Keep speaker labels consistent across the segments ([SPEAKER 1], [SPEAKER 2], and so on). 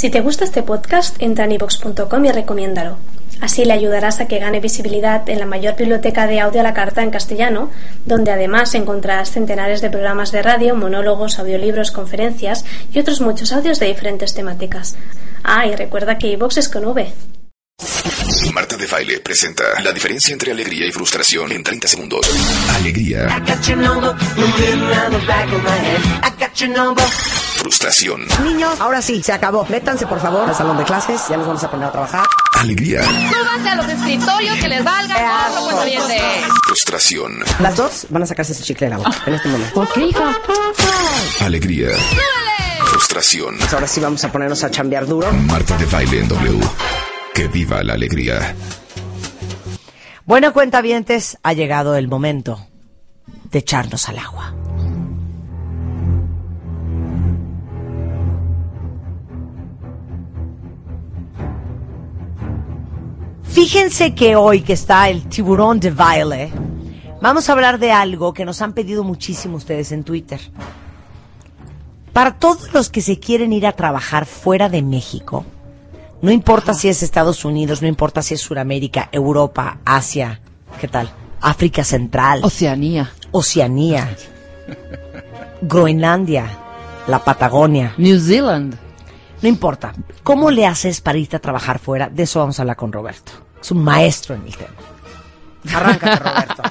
[SPEAKER 1] Si te gusta este podcast, entra en ivox.com y recomiéndalo. Así le ayudarás a que gane visibilidad en la mayor biblioteca de audio a la carta en castellano, donde además encontrarás centenares de programas de radio, monólogos, audiolibros, conferencias y otros muchos audios de diferentes temáticas. Ah, y recuerda que iVox es con V.
[SPEAKER 2] Marta de Baile presenta la diferencia entre alegría y frustración en 30 segundos. Alegría. Frustración.
[SPEAKER 3] Niños, ahora sí, se acabó. Métanse, por favor, al salón de clases. Ya nos vamos a poner a trabajar.
[SPEAKER 2] Alegría.
[SPEAKER 4] Súbanse a los escritorios que les valga todo pues bien de...
[SPEAKER 2] Frustración.
[SPEAKER 3] Las dos van a sacarse ese chicle de la boca en este momento.
[SPEAKER 4] ¿Por qué, hija?
[SPEAKER 2] Alegría. Frustración.
[SPEAKER 3] Ahora sí vamos a ponernos a chambear duro.
[SPEAKER 2] Marta de Baile en W. Que viva la alegría.
[SPEAKER 3] Bueno, cuentavientes, ha llegado el momento de echarnos al agua. Fíjense que hoy que está el tiburón de baile, vamos a hablar de algo que nos han pedido muchísimo ustedes en Twitter. Para todos los que se quieren ir a trabajar fuera de México, no importa si es Estados Unidos, no importa si es Sudamérica, Europa, Asia, ¿qué tal? África Central,
[SPEAKER 4] Oceanía.
[SPEAKER 3] Oceanía, Groenlandia, la Patagonia,
[SPEAKER 4] New Zealand.
[SPEAKER 3] No importa. ¿Cómo le haces para irte a trabajar fuera? De eso vamos a hablar con Roberto. Es un maestro en el tema. Arráncate, Roberto.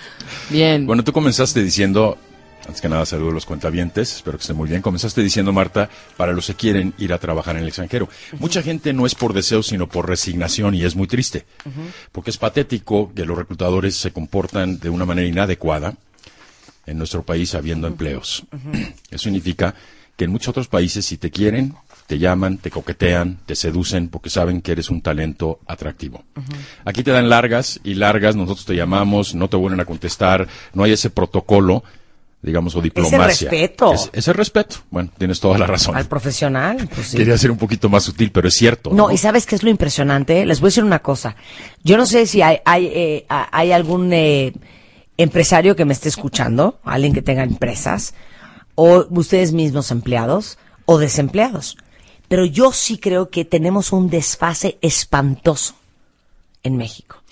[SPEAKER 4] Bien.
[SPEAKER 5] Bueno, tú comenzaste diciendo, antes que nada saludo a los cuentavientes, espero que estén muy bien. Comenzaste diciendo, Marta, para los que quieren ir a trabajar en el extranjero. Mucha gente no es por deseo, sino por resignación y es muy triste. Porque es patético que los reclutadores se comportan de una manera inadecuada en nuestro país habiendo empleos. Eso significa que en muchos otros países si te quieren, te llaman, te coquetean, te seducen porque saben que eres un talento atractivo. Aquí te dan largas y largas, nosotros te llamamos, no te vuelven a contestar, no hay ese protocolo, digamos, o diplomacia.
[SPEAKER 3] respeto.
[SPEAKER 5] Es, ese respeto. Bueno, tienes toda la razón.
[SPEAKER 3] Al profesional, pues sí.
[SPEAKER 5] Quería ser un poquito más sutil, pero es cierto.
[SPEAKER 3] No, y ¿sabes qué es lo impresionante? Les voy a decir una cosa. Yo no sé si hay, hay, eh, hay algún eh, empresario que me esté escuchando, alguien que tenga empresas, o ustedes mismos empleados o desempleados. Pero yo sí creo que tenemos un desfase espantoso en México.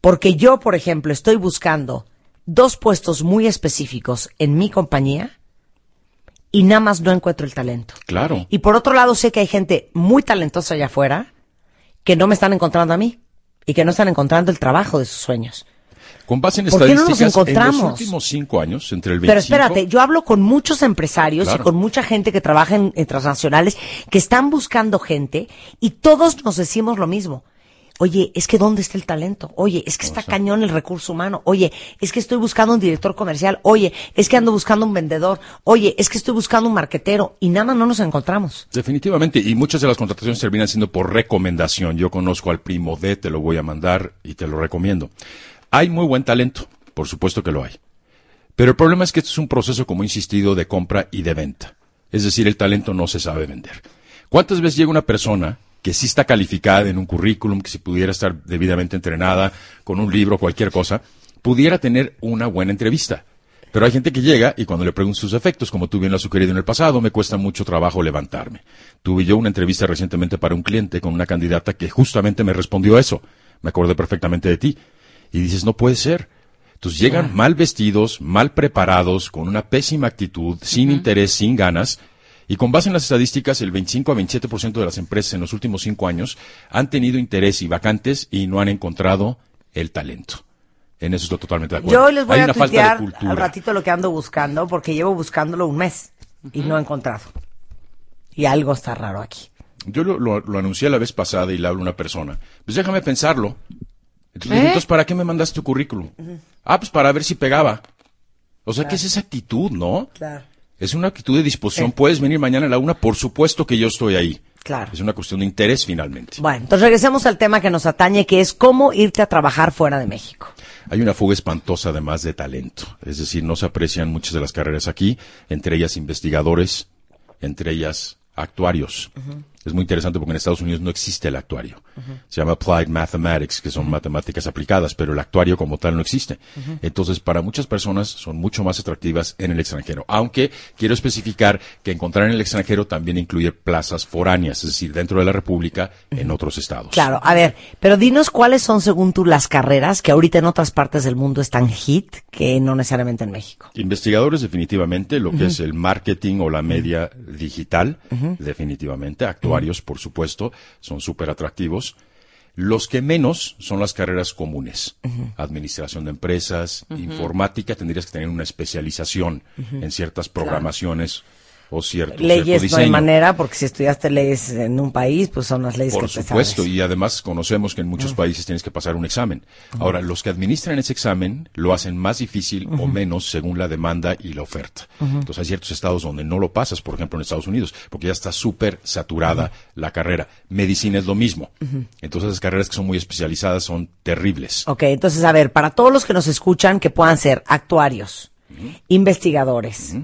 [SPEAKER 3] Porque yo, por ejemplo, estoy buscando dos puestos muy específicos en mi compañía y nada más no encuentro el talento.
[SPEAKER 5] Claro.
[SPEAKER 3] Y por otro lado, sé que hay gente muy talentosa allá afuera que no me están encontrando a mí y que no están encontrando el trabajo de sus sueños.
[SPEAKER 5] Con base en
[SPEAKER 3] ¿Por qué no nos
[SPEAKER 5] estadísticas, en los últimos cinco años, entre el 25...
[SPEAKER 3] Pero espérate, yo hablo con muchos empresarios
[SPEAKER 5] Claro.
[SPEAKER 3] y con mucha gente que trabaja en, en transnacionales que están buscando gente y todos nos decimos lo mismo. Oye, es que ¿dónde está el talento? Oye, es que está cañón el recurso humano. Oye, es que estoy buscando un director comercial. Oye, es que ando buscando un vendedor. Oye, es que estoy buscando un marquetero. Y nada más no nos encontramos.
[SPEAKER 5] Definitivamente, y muchas de las contrataciones terminan siendo por recomendación. Yo conozco al primo D, te lo voy a mandar y te lo recomiendo. Hay muy buen talento, por supuesto que lo hay. Pero el problema es que esto es un proceso, como he insistido, de compra y de venta. Es decir, el talento no se sabe vender. ¿Cuántas veces llega una persona que sí está calificada en un currículum, que si pudiera estar debidamente entrenada, con un libro, cualquier cosa, pudiera tener una buena entrevista? Pero hay gente que llega y cuando le pregunto sus efectos, como tú bien lo has sugerido en el pasado, me cuesta mucho trabajo levantarme. Tuve yo una entrevista recientemente para un cliente con una candidata que justamente me respondió eso. Me acordé perfectamente de ti. Y dices, no puede ser. Entonces llegan mal vestidos, mal preparados, con una pésima actitud, sin interés, sin ganas. Y con base en las estadísticas, el 25 a 27% de las empresas en los últimos cinco años han tenido interés y vacantes y no han encontrado el talento. En eso estoy totalmente de acuerdo.
[SPEAKER 3] Yo les voy
[SPEAKER 5] Hay
[SPEAKER 3] a
[SPEAKER 5] una falta de cultura.
[SPEAKER 3] al ratito lo que ando buscando, porque llevo buscándolo un mes y no he encontrado. Y algo está raro aquí.
[SPEAKER 5] Yo lo, lo- lo anuncié la vez pasada y le hablo a una persona. Pues déjame pensarlo. Entonces,
[SPEAKER 4] ¿Eh?
[SPEAKER 5] entonces, ¿para qué me mandaste tu currículum? Ah, pues para ver si pegaba. O sea, ¿qué es esa actitud, no?
[SPEAKER 3] Claro.
[SPEAKER 5] Es una actitud de disposición. Puedes venir mañana a la una, por supuesto que yo estoy ahí.
[SPEAKER 3] Claro.
[SPEAKER 5] Es una cuestión de interés finalmente.
[SPEAKER 3] Bueno, entonces regresemos al tema que nos atañe, que es cómo irte a trabajar fuera de México.
[SPEAKER 5] Hay una fuga espantosa además de talento. Es decir, no se aprecian muchas de las carreras aquí, entre ellas investigadores, entre ellas actuarios. Es muy interesante porque en Estados Unidos no existe el actuario. Se llama Applied Mathematics, que son matemáticas aplicadas, pero el actuario como tal no existe. Entonces, para muchas personas son mucho más atractivas en el extranjero. Aunque quiero especificar que encontrar en el extranjero también incluye plazas foráneas, es decir, dentro de la República, en otros estados.
[SPEAKER 3] Claro, a ver, pero dinos cuáles son según tú las carreras que ahorita en otras partes del mundo están hit que no necesariamente en México.
[SPEAKER 5] Investigadores, definitivamente, lo que es el marketing o la media digital, definitivamente. Por supuesto, son súper atractivos. Los que menos son las carreras comunes. Administración de empresas, informática, tendrías que tener una especialización en ciertas programaciones o cierto, cierto
[SPEAKER 3] Leyes no hay manera, porque si estudiaste leyes en un país, pues son las leyes
[SPEAKER 5] Por
[SPEAKER 3] que te
[SPEAKER 5] supuesto,
[SPEAKER 3] sabes.
[SPEAKER 5] y además conocemos que en muchos países tienes que pasar un examen. Ahora, los que administran ese examen lo hacen más difícil o menos según la demanda y la oferta. Entonces, hay ciertos estados donde no lo pasas, por ejemplo, en Estados Unidos, porque ya está súper saturada la carrera. Medicina es lo mismo. Entonces, las carreras que son muy especializadas son terribles.
[SPEAKER 3] Ok, entonces, a ver, para todos los que nos escuchan, que puedan ser actuarios, investigadores,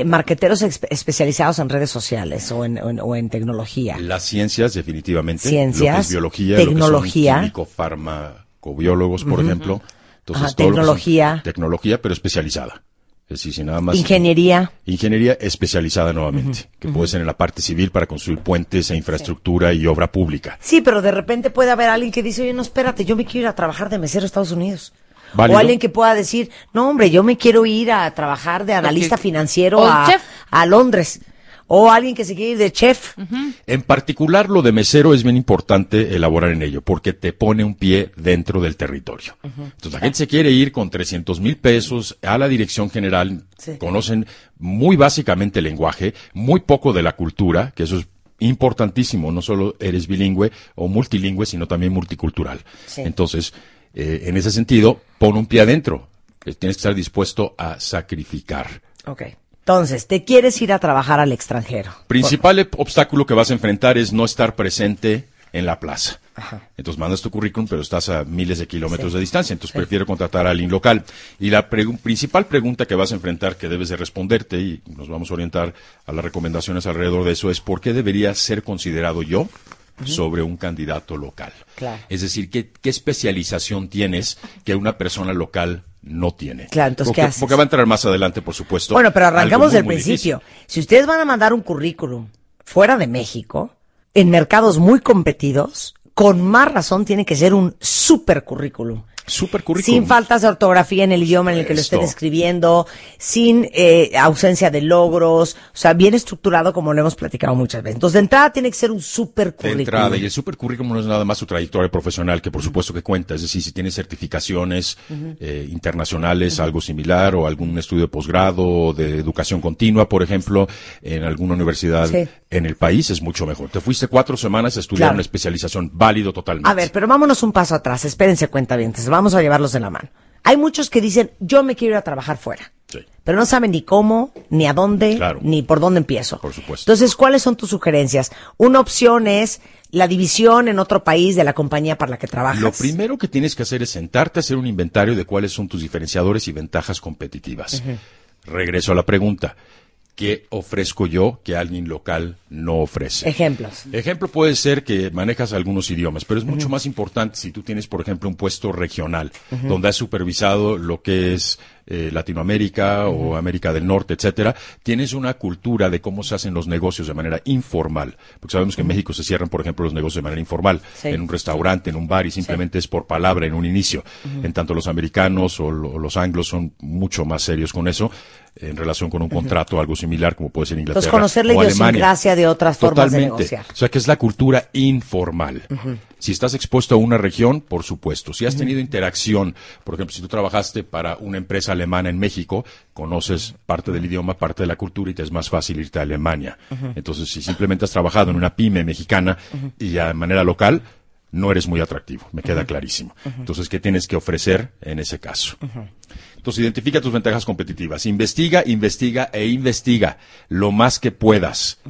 [SPEAKER 3] eh, marqueteros especializados en redes sociales o en, o en- o en tecnología.
[SPEAKER 5] Las ciencias, definitivamente.
[SPEAKER 3] Ciencias,
[SPEAKER 5] Lo que es biología,
[SPEAKER 3] tecnología.
[SPEAKER 5] Lo que son químico, farmacobiólogos, por ejemplo. Entonces,
[SPEAKER 3] Ajá,
[SPEAKER 5] todo lo que son-
[SPEAKER 3] tecnología.
[SPEAKER 5] Tecnología, pero especializada. Es decir, si nada más.
[SPEAKER 3] Ingeniería.
[SPEAKER 5] Ingeniería especializada nuevamente, que puede ser en la parte civil para construir puentes e infraestructura y obra pública.
[SPEAKER 3] Sí, pero de repente puede haber alguien que dice, oye, no, espérate, yo me quiero ir a trabajar de mesero a Estados Unidos.
[SPEAKER 5] Válido.
[SPEAKER 3] O alguien que pueda decir, no, hombre, yo me quiero ir a trabajar de analista financiero a, Londres. O alguien que se quiere ir de chef.
[SPEAKER 5] En particular, lo de mesero es bien importante elaborar en ello, porque te pone un pie dentro del territorio. Entonces, la gente se quiere ir con 300 mil pesos a la dirección general,
[SPEAKER 3] Sí.
[SPEAKER 5] conocen muy básicamente el lenguaje, muy poco de la cultura, que eso es importantísimo, no solo eres bilingüe o multilingüe, sino también multicultural.
[SPEAKER 3] Sí.
[SPEAKER 5] Entonces, eh, en ese sentido, pon un pie adentro, que tienes que estar dispuesto a sacrificar.
[SPEAKER 3] Ok. Entonces, te quieres ir a trabajar al extranjero.
[SPEAKER 5] Principal obstáculo que vas a enfrentar es no estar presente en la plaza. Entonces mandas tu currículum, pero estás a miles de kilómetros
[SPEAKER 3] Sí.
[SPEAKER 5] de distancia, entonces prefiero contratar a alguien local. Y la pregu- principal pregunta que vas a enfrentar, que debes de responderte, y nos vamos a orientar a las recomendaciones alrededor de eso, es por qué debería ser considerado yo sobre un candidato local.
[SPEAKER 3] Claro.
[SPEAKER 5] Es decir, ¿qué, qué especialización tienes que una persona local no tiene?
[SPEAKER 3] Claro, entonces,
[SPEAKER 5] porque,
[SPEAKER 3] ¿qué haces?
[SPEAKER 5] porque va a entrar más adelante, por supuesto.
[SPEAKER 3] Bueno, pero arrancamos del principio.
[SPEAKER 5] difícil.
[SPEAKER 3] Si ustedes van a mandar un currículum fuera de México, en mercados muy competidos, con más razón tiene que ser un super currículum.
[SPEAKER 5] Super currículum.
[SPEAKER 3] Sin faltas de ortografía en el idioma en el que lo estén escribiendo, sin eh, ausencia de logros, o sea, bien estructurado como lo hemos platicado muchas veces. Entonces, de entrada tiene que ser un super
[SPEAKER 5] de
[SPEAKER 3] currículum.
[SPEAKER 5] entrada. Y el super currículum no es nada más su trayectoria profesional, que por supuesto que cuenta. Es decir, si tienes certificaciones eh, internacionales, algo similar, o algún estudio de posgrado, de educación continua, por ejemplo, en alguna universidad
[SPEAKER 3] Sí.
[SPEAKER 5] en el país, es mucho mejor. Te fuiste cuatro semanas a estudiar
[SPEAKER 3] Claro.
[SPEAKER 5] una especialización válido totalmente.
[SPEAKER 3] A ver, pero vámonos un paso atrás. Espérense, cuentavientes. Vamos a llevarlos de la mano. Hay muchos que dicen, yo me quiero ir a trabajar fuera.
[SPEAKER 5] Sí.
[SPEAKER 3] Pero no saben ni cómo, ni a dónde,
[SPEAKER 5] Claro.
[SPEAKER 3] ni por dónde empiezo.
[SPEAKER 5] Por supuesto.
[SPEAKER 3] Entonces, ¿cuáles son tus sugerencias? Una opción es la división en otro país de la compañía para la que trabajas.
[SPEAKER 5] Lo primero que tienes que hacer es sentarte a hacer un inventario de cuáles son tus diferenciadores y ventajas competitivas. Regreso a la pregunta. ¿Qué ofrezco yo que alguien local no ofrece?
[SPEAKER 3] Ejemplos.
[SPEAKER 5] Ejemplo puede ser que manejas algunos idiomas, pero es mucho más importante si tú tienes, por ejemplo, un puesto regional, donde has supervisado lo que es eh, Latinoamérica o América del Norte, etcétera. Tienes una cultura de cómo se hacen los negocios de manera informal, porque sabemos que en México se cierran, por ejemplo, los negocios de manera informal,
[SPEAKER 3] Sí.
[SPEAKER 5] en un restaurante, en un bar, y simplemente es por palabra en un inicio. En tanto los americanos o lo- los anglos son mucho más serios con eso en relación con un contrato, algo similar, como puede ser Inglaterra.
[SPEAKER 3] Entonces, conocer la idiosincrasia de otras formas de
[SPEAKER 5] Totalmente.
[SPEAKER 3] negociar.
[SPEAKER 5] O sea, que es la cultura informal. Si estás expuesto a una región, por supuesto. Si has tenido interacción, por ejemplo, si tú trabajaste para una empresa alemana en México, conoces parte del idioma, parte de la cultura y te es más fácil irte a Alemania. Entonces, si simplemente has trabajado en una pyme mexicana y ya de manera local, no eres muy atractivo, me queda clarísimo. Entonces, ¿qué tienes que ofrecer en ese caso? Entonces, identifica tus ventajas competitivas. Investiga, investiga e investiga lo más que puedas.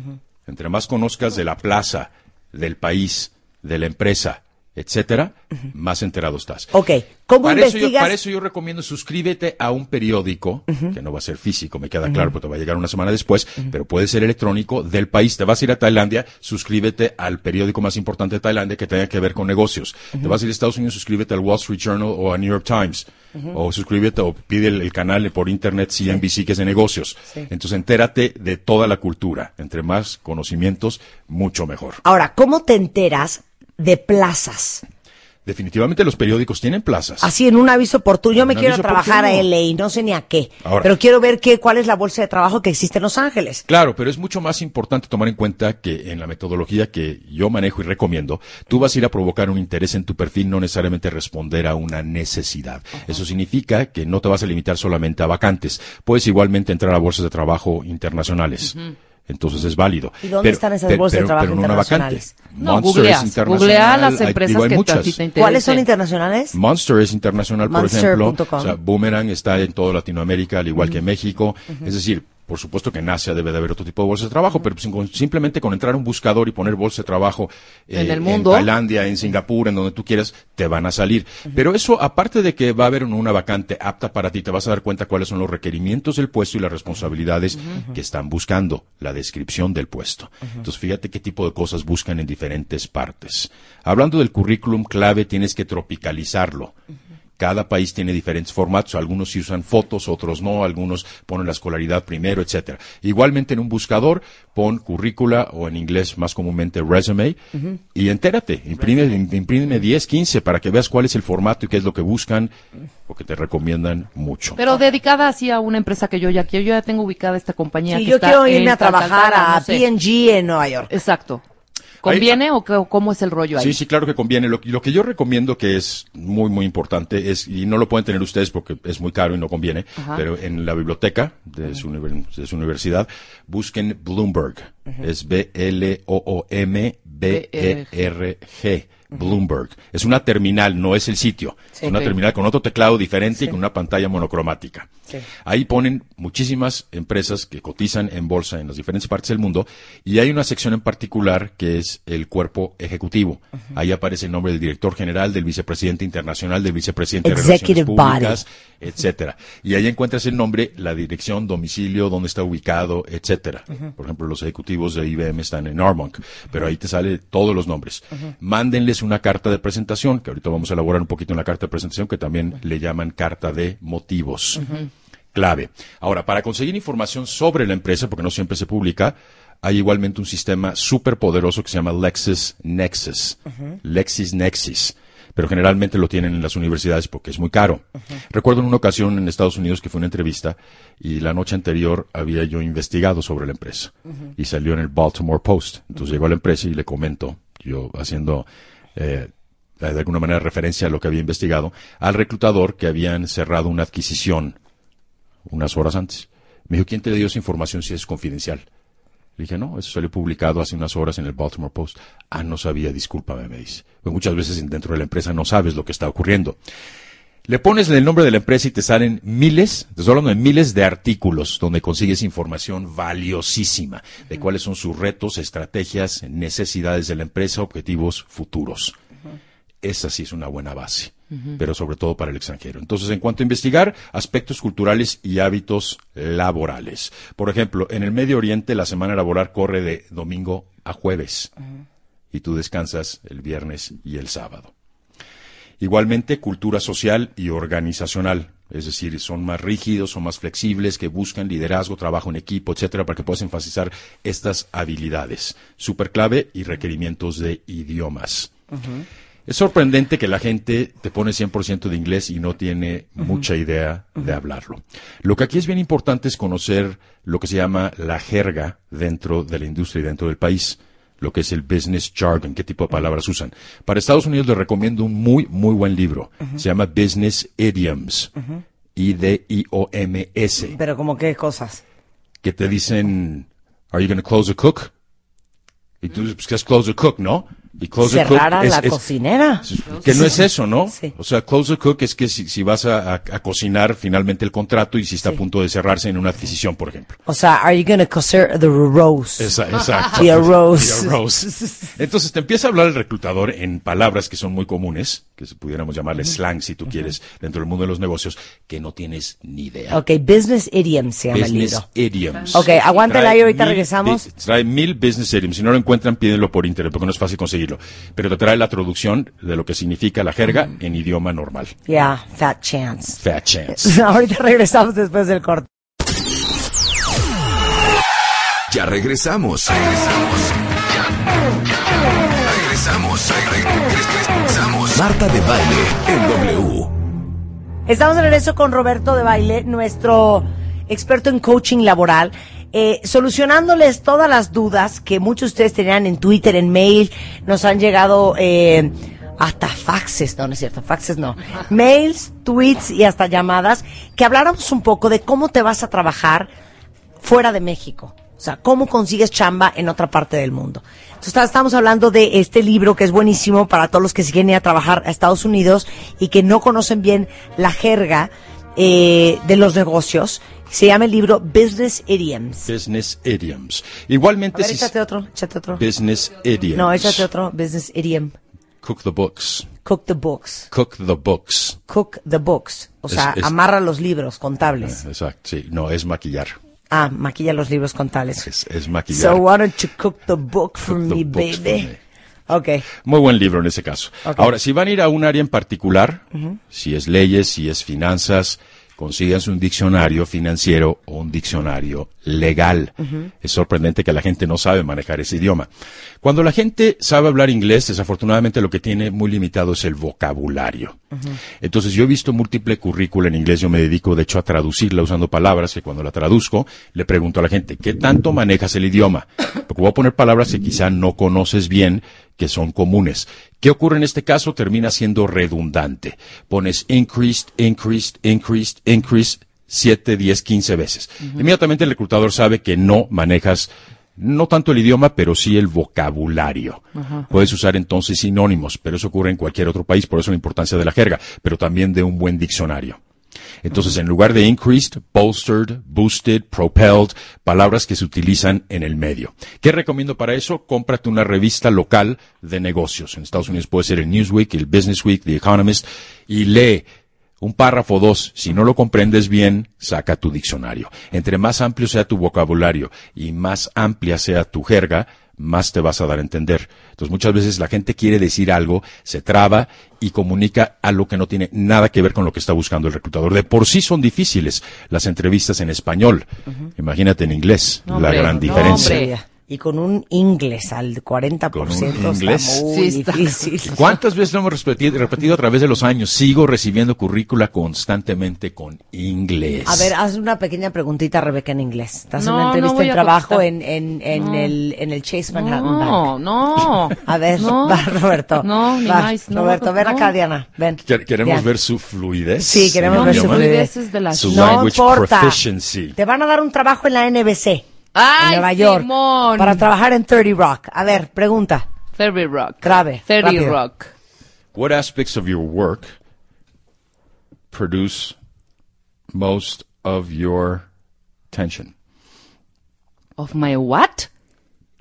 [SPEAKER 5] Entre más conozcas de la plaza, del país, de la empresa etcétera, más enterado estás.
[SPEAKER 3] Ok, ¿cómo
[SPEAKER 5] Para eso, yo,
[SPEAKER 3] investigas?
[SPEAKER 5] para eso yo recomiendo suscríbete a un periódico, que no va a ser físico, me queda claro, porque te va a llegar una semana después, pero puede ser electrónico del país. Te vas a ir a Tailandia, suscríbete al periódico más importante de Tailandia que tenga que ver con negocios. Te vas a ir a Estados Unidos, suscríbete al Wall Street Journal o a New York Times. O suscríbete o pide el, el canal por internet CNBC que es de negocios. Entonces entérate de toda la cultura. Entre más conocimientos, mucho mejor.
[SPEAKER 3] Ahora, ¿cómo te enteras de plazas?
[SPEAKER 5] Definitivamente los periódicos tienen plazas.
[SPEAKER 3] Así en un aviso oportuno, yo me quiero trabajar a
[SPEAKER 5] oportuno.
[SPEAKER 3] LA y no sé ni a qué,
[SPEAKER 5] Ahora.
[SPEAKER 3] pero quiero ver qué, cuál es la bolsa de trabajo que existe en Los Ángeles.
[SPEAKER 5] Claro, pero es mucho más importante tomar en cuenta que en la metodología que yo manejo y recomiendo, tú vas a ir a provocar un interés en tu perfil, no necesariamente responder a una necesidad. Eso significa que no te vas a limitar solamente a vacantes. Puedes igualmente entrar a bolsas de trabajo internacionales. Entonces es válido.
[SPEAKER 3] ¿Y dónde están esas bolsas de trabajo
[SPEAKER 5] pero no una vacante.
[SPEAKER 3] internacionales?
[SPEAKER 4] No,
[SPEAKER 5] Monster es
[SPEAKER 4] googleas.
[SPEAKER 5] internacional,
[SPEAKER 4] Googlea las empresas
[SPEAKER 5] digo, hay
[SPEAKER 4] que
[SPEAKER 5] muchas.
[SPEAKER 4] a ti te interesen.
[SPEAKER 3] ¿Cuáles son internacionales?
[SPEAKER 5] Monster es internacional, por ejemplo. O sea, Boomerang está en toda Latinoamérica, al igual que México. Es decir, por supuesto que en Asia debe de haber otro tipo de bolsas de trabajo, pero sin- simplemente con entrar a un buscador y poner bolsa de trabajo eh,
[SPEAKER 4] En el mundo.
[SPEAKER 5] Tailandia, en Singapur, en donde tú quieras, te van a salir. Pero eso, aparte de que va a haber una vacante apta para ti, te vas a dar cuenta cuáles son los requerimientos del puesto y las responsabilidades que están buscando, la descripción del puesto. Entonces, fíjate qué tipo de cosas buscan en diferentes partes. Hablando del currículum clave, tienes que tropicalizarlo. Cada país tiene diferentes formatos, algunos sí usan fotos, otros no, algunos ponen la escolaridad primero, etcétera. Igualmente en un buscador pon currícula o en inglés más comúnmente resume y entérate, imprime, imprime 10, 15 para que veas cuál es el formato y qué es lo que buscan, porque te recomiendan mucho.
[SPEAKER 4] Pero dedicada así a una empresa que yo ya quiero, yo ya tengo ubicada esta compañía.
[SPEAKER 3] Si
[SPEAKER 4] que
[SPEAKER 3] yo
[SPEAKER 4] está
[SPEAKER 3] quiero
[SPEAKER 4] en
[SPEAKER 3] irme a trabajar a
[SPEAKER 4] no sé.
[SPEAKER 3] P&G en Nueva York.
[SPEAKER 4] Exacto. ¿Conviene o cómo es el rollo ahí?
[SPEAKER 5] Sí, sí, claro que conviene. Lo, lo que yo recomiendo que es muy, muy importante es, y no lo pueden tener ustedes porque es muy caro y no conviene,
[SPEAKER 4] Ajá.
[SPEAKER 5] pero en la biblioteca de su, univer- de su universidad, busquen Bloomberg. Es B-L-O-O-M-B-E-R-G. Bloomberg. Es una terminal, no es el sitio. es una terminal con otro teclado diferente y con una pantalla monocromática. Ahí ponen muchísimas empresas que cotizan en bolsa en las diferentes partes del mundo y hay una sección en particular que es el cuerpo ejecutivo. Ahí aparece el nombre del director general, del vicepresidente internacional, del vicepresidente de relaciones públicas, etcétera. Y ahí encuentras el nombre, la dirección, domicilio, dónde está ubicado, etcétera. Por ejemplo, los ejecutivos de IBM están en Armonk, pero ahí te sale todos los nombres. Mándenles una carta de presentación, que ahorita vamos a elaborar un poquito en la carta de presentación, que también le llaman carta de motivos. Clave. Ahora, para conseguir información sobre la empresa, porque no siempre se publica, hay igualmente un sistema súper poderoso que se llama LexisNexis. LexisNexis. Pero generalmente lo tienen en las universidades porque es muy caro. Recuerdo en una ocasión en Estados Unidos que fue una entrevista y la noche anterior había yo investigado sobre la empresa y salió en el Baltimore Post. Entonces llegó a la empresa y le comento, yo haciendo eh, de alguna manera referencia a lo que había investigado, al reclutador que habían cerrado una adquisición unas horas antes. Me dijo, ¿quién te dio esa información si es confidencial? Le dije, no, eso salió publicado hace unas horas en el Baltimore Post. Ah, no sabía, discúlpame, me dice. Pues muchas veces dentro de la empresa no sabes lo que está ocurriendo. Le pones el nombre de la empresa y te salen miles, te estoy hablando de miles de artículos donde consigues información valiosísima de cuáles son sus retos, estrategias, necesidades de la empresa, objetivos futuros. Esa sí es una buena base, pero sobre todo para el extranjero. Entonces, en cuanto a investigar aspectos culturales y hábitos laborales. Por ejemplo, en el Medio Oriente la semana laboral corre de domingo a jueves y tú descansas el viernes y el sábado. Igualmente, cultura social y organizacional. Es decir, son más rígidos, son más flexibles, que buscan liderazgo, trabajo en equipo, etcétera, para que puedas enfatizar estas habilidades. Super clave y requerimientos de idiomas. Es sorprendente que la gente te pone 100% de inglés y no tiene mucha idea de hablarlo. Lo que aquí es bien importante es conocer lo que se llama la jerga dentro de la industria y dentro del país lo que es el business jargon, qué tipo de palabras usan. Para Estados Unidos les recomiendo un muy, muy buen libro. Se llama Business Idioms. I-D-I-O-M-S.
[SPEAKER 3] Pero como qué cosas.
[SPEAKER 5] Que te dicen, ¿Are you going to close a cook? Y tú dices, pues, ¿qué es close a cook, no? Y cook
[SPEAKER 3] Cerrar a
[SPEAKER 5] es-
[SPEAKER 3] la
[SPEAKER 5] es-
[SPEAKER 3] cocinera.
[SPEAKER 5] Que no es eso, ¿no?
[SPEAKER 3] Sí.
[SPEAKER 5] O sea, close a cook es que si, si vas a, a- a cocinar finalmente el contrato y si está a punto de cerrarse en una adquisición, por ejemplo.
[SPEAKER 3] O sea, are you gonna cocer the rose?
[SPEAKER 5] Esa- exacto.
[SPEAKER 3] The arroz.
[SPEAKER 5] The arroz. Entonces te empieza a hablar el reclutador en palabras que son muy comunes, que pudiéramos llamarle slang si tú quieres, dentro del mundo de los negocios, que no tienes ni idea.
[SPEAKER 3] Ok, business idioms se llama el
[SPEAKER 5] Business
[SPEAKER 3] libro.
[SPEAKER 5] idioms.
[SPEAKER 3] Ok, aguántala ahí, ahorita
[SPEAKER 5] mil
[SPEAKER 3] regresamos.
[SPEAKER 5] bi- Trae mil business idioms. Si no lo encuentran, pídenlo por internet, porque no es fácil conseguirlo. Pero te trae la traducción de lo que significa la jerga en idioma normal.
[SPEAKER 3] Yeah, fat chance.
[SPEAKER 5] Fat chance.
[SPEAKER 3] Ahorita regresamos después del corte.
[SPEAKER 2] Ya regresamos. Regresamos. Ya. Ya. Regresamos. Re- Regresamos. Marta de baile en W.
[SPEAKER 3] Estamos de regreso con Roberto de Baile, nuestro experto en coaching laboral, eh, solucionándoles todas las dudas que muchos de ustedes tenían en Twitter, en mail, nos han llegado eh, hasta faxes, no, no es cierto, faxes no, mails, tweets y hasta llamadas, que habláramos un poco de cómo te vas a trabajar fuera de México. O sea, cómo consigues chamba en otra parte del mundo. Entonces, estamos hablando de este libro que es buenísimo para todos los que se quieren a trabajar a Estados Unidos y que no conocen bien la jerga eh, de los negocios. Se llama el libro Business Idioms.
[SPEAKER 5] Business idioms.
[SPEAKER 3] A
[SPEAKER 5] Igualmente,
[SPEAKER 3] ver,
[SPEAKER 5] si-
[SPEAKER 3] échate otro, échate otro.
[SPEAKER 5] business idioms.
[SPEAKER 3] No, échate otro. Business Idiom.
[SPEAKER 5] Cook the books.
[SPEAKER 3] Cook the books.
[SPEAKER 5] Cook the books.
[SPEAKER 3] Cook the books. O
[SPEAKER 5] Es-
[SPEAKER 3] sea,
[SPEAKER 5] es-
[SPEAKER 3] amarra los libros contables.
[SPEAKER 5] Exacto, sí. No, es maquillar.
[SPEAKER 3] Ah, maquilla los libros contables.
[SPEAKER 5] Es, es maquillar.
[SPEAKER 3] So why don't you cook the book for
[SPEAKER 5] Cook
[SPEAKER 3] me,
[SPEAKER 5] for
[SPEAKER 3] baby?
[SPEAKER 5] me.
[SPEAKER 3] Okay.
[SPEAKER 5] Muy buen libro en ese caso. Ahora, si van a ir a un área en particular, si es leyes, si es finanzas, consíganse un diccionario financiero o un diccionario legal. Es sorprendente que la gente no sabe manejar ese idioma. Cuando la gente sabe hablar inglés, desafortunadamente lo que tiene muy limitado es el vocabulario. Entonces yo he visto múltiple currícula en inglés, yo me dedico de hecho a traducirla usando palabras que cuando la traduzco le pregunto a la gente, ¿qué tanto manejas el idioma? Porque voy a poner palabras que quizá no conoces bien, que son comunes. ¿Qué ocurre en este caso? Termina siendo redundante. Pones increased, increased, increased, increased, 7, 10, 15 veces. Inmediatamente el reclutador sabe que no manejas no tanto el idioma, pero sí el vocabulario. Puedes usar entonces sinónimos, pero eso ocurre en cualquier otro país, por eso la importancia de la jerga, pero también de un buen diccionario. Entonces, en lugar de increased, bolstered, boosted, propelled, palabras que se utilizan en el medio. ¿Qué recomiendo para eso? Cómprate una revista local de negocios. En Estados Unidos puede ser el Newsweek, el Business Week, The Economist, y lee un párrafo dos. Si no lo comprendes bien, saca tu diccionario. Entre más amplio sea tu vocabulario y más amplia sea tu jerga, más te vas a dar a entender. Entonces muchas veces la gente quiere decir algo, se traba y comunica algo que no tiene nada que ver con lo que está buscando el reclutador. De por sí son difíciles las entrevistas en español. Imagínate en inglés,
[SPEAKER 4] No,
[SPEAKER 5] la
[SPEAKER 4] hombre,
[SPEAKER 5] gran diferencia.
[SPEAKER 3] Y con un inglés al 40%
[SPEAKER 5] Con un
[SPEAKER 3] está
[SPEAKER 5] inglés.
[SPEAKER 3] muy
[SPEAKER 4] Sí, está.
[SPEAKER 3] difícil.
[SPEAKER 5] ¿Cuántas veces lo hemos repetido, repetido a través de los años? Sigo recibiendo currícula constantemente con inglés.
[SPEAKER 3] A ver, haz una pequeña preguntita, Rebeca, en inglés. Estás en
[SPEAKER 4] No,
[SPEAKER 3] una
[SPEAKER 4] no
[SPEAKER 3] entrevista
[SPEAKER 4] voy
[SPEAKER 3] en
[SPEAKER 4] a
[SPEAKER 3] trabajo en, en, en,
[SPEAKER 4] No.
[SPEAKER 3] el, en el Chase Manhattan
[SPEAKER 4] No,
[SPEAKER 3] Bank.
[SPEAKER 4] no.
[SPEAKER 3] A ver,
[SPEAKER 4] no.
[SPEAKER 3] va, Roberto.
[SPEAKER 4] No, ni
[SPEAKER 3] Va,
[SPEAKER 4] más. No,
[SPEAKER 3] Roberto, ven
[SPEAKER 4] no.
[SPEAKER 3] acá, Diana. Ven.
[SPEAKER 5] Quer- Queremos
[SPEAKER 3] Diana.
[SPEAKER 5] ver su fluidez.
[SPEAKER 3] Sí, queremos
[SPEAKER 5] en
[SPEAKER 3] ver su
[SPEAKER 5] idioma.
[SPEAKER 3] fluidez.
[SPEAKER 4] De la
[SPEAKER 5] Su
[SPEAKER 3] No
[SPEAKER 5] language
[SPEAKER 3] importa.
[SPEAKER 5] proficiency.
[SPEAKER 3] Te van a dar un trabajo en la NBC.
[SPEAKER 4] Ay,
[SPEAKER 3] en Nueva York.
[SPEAKER 4] Simón.
[SPEAKER 3] Para trabajar en 30 Rock. A ver, pregunta.
[SPEAKER 4] 30 Rock.
[SPEAKER 3] Grave,
[SPEAKER 4] 30
[SPEAKER 3] rápido.
[SPEAKER 4] Rock.
[SPEAKER 5] What aspects of your work produce most of your tension?
[SPEAKER 4] Of my what?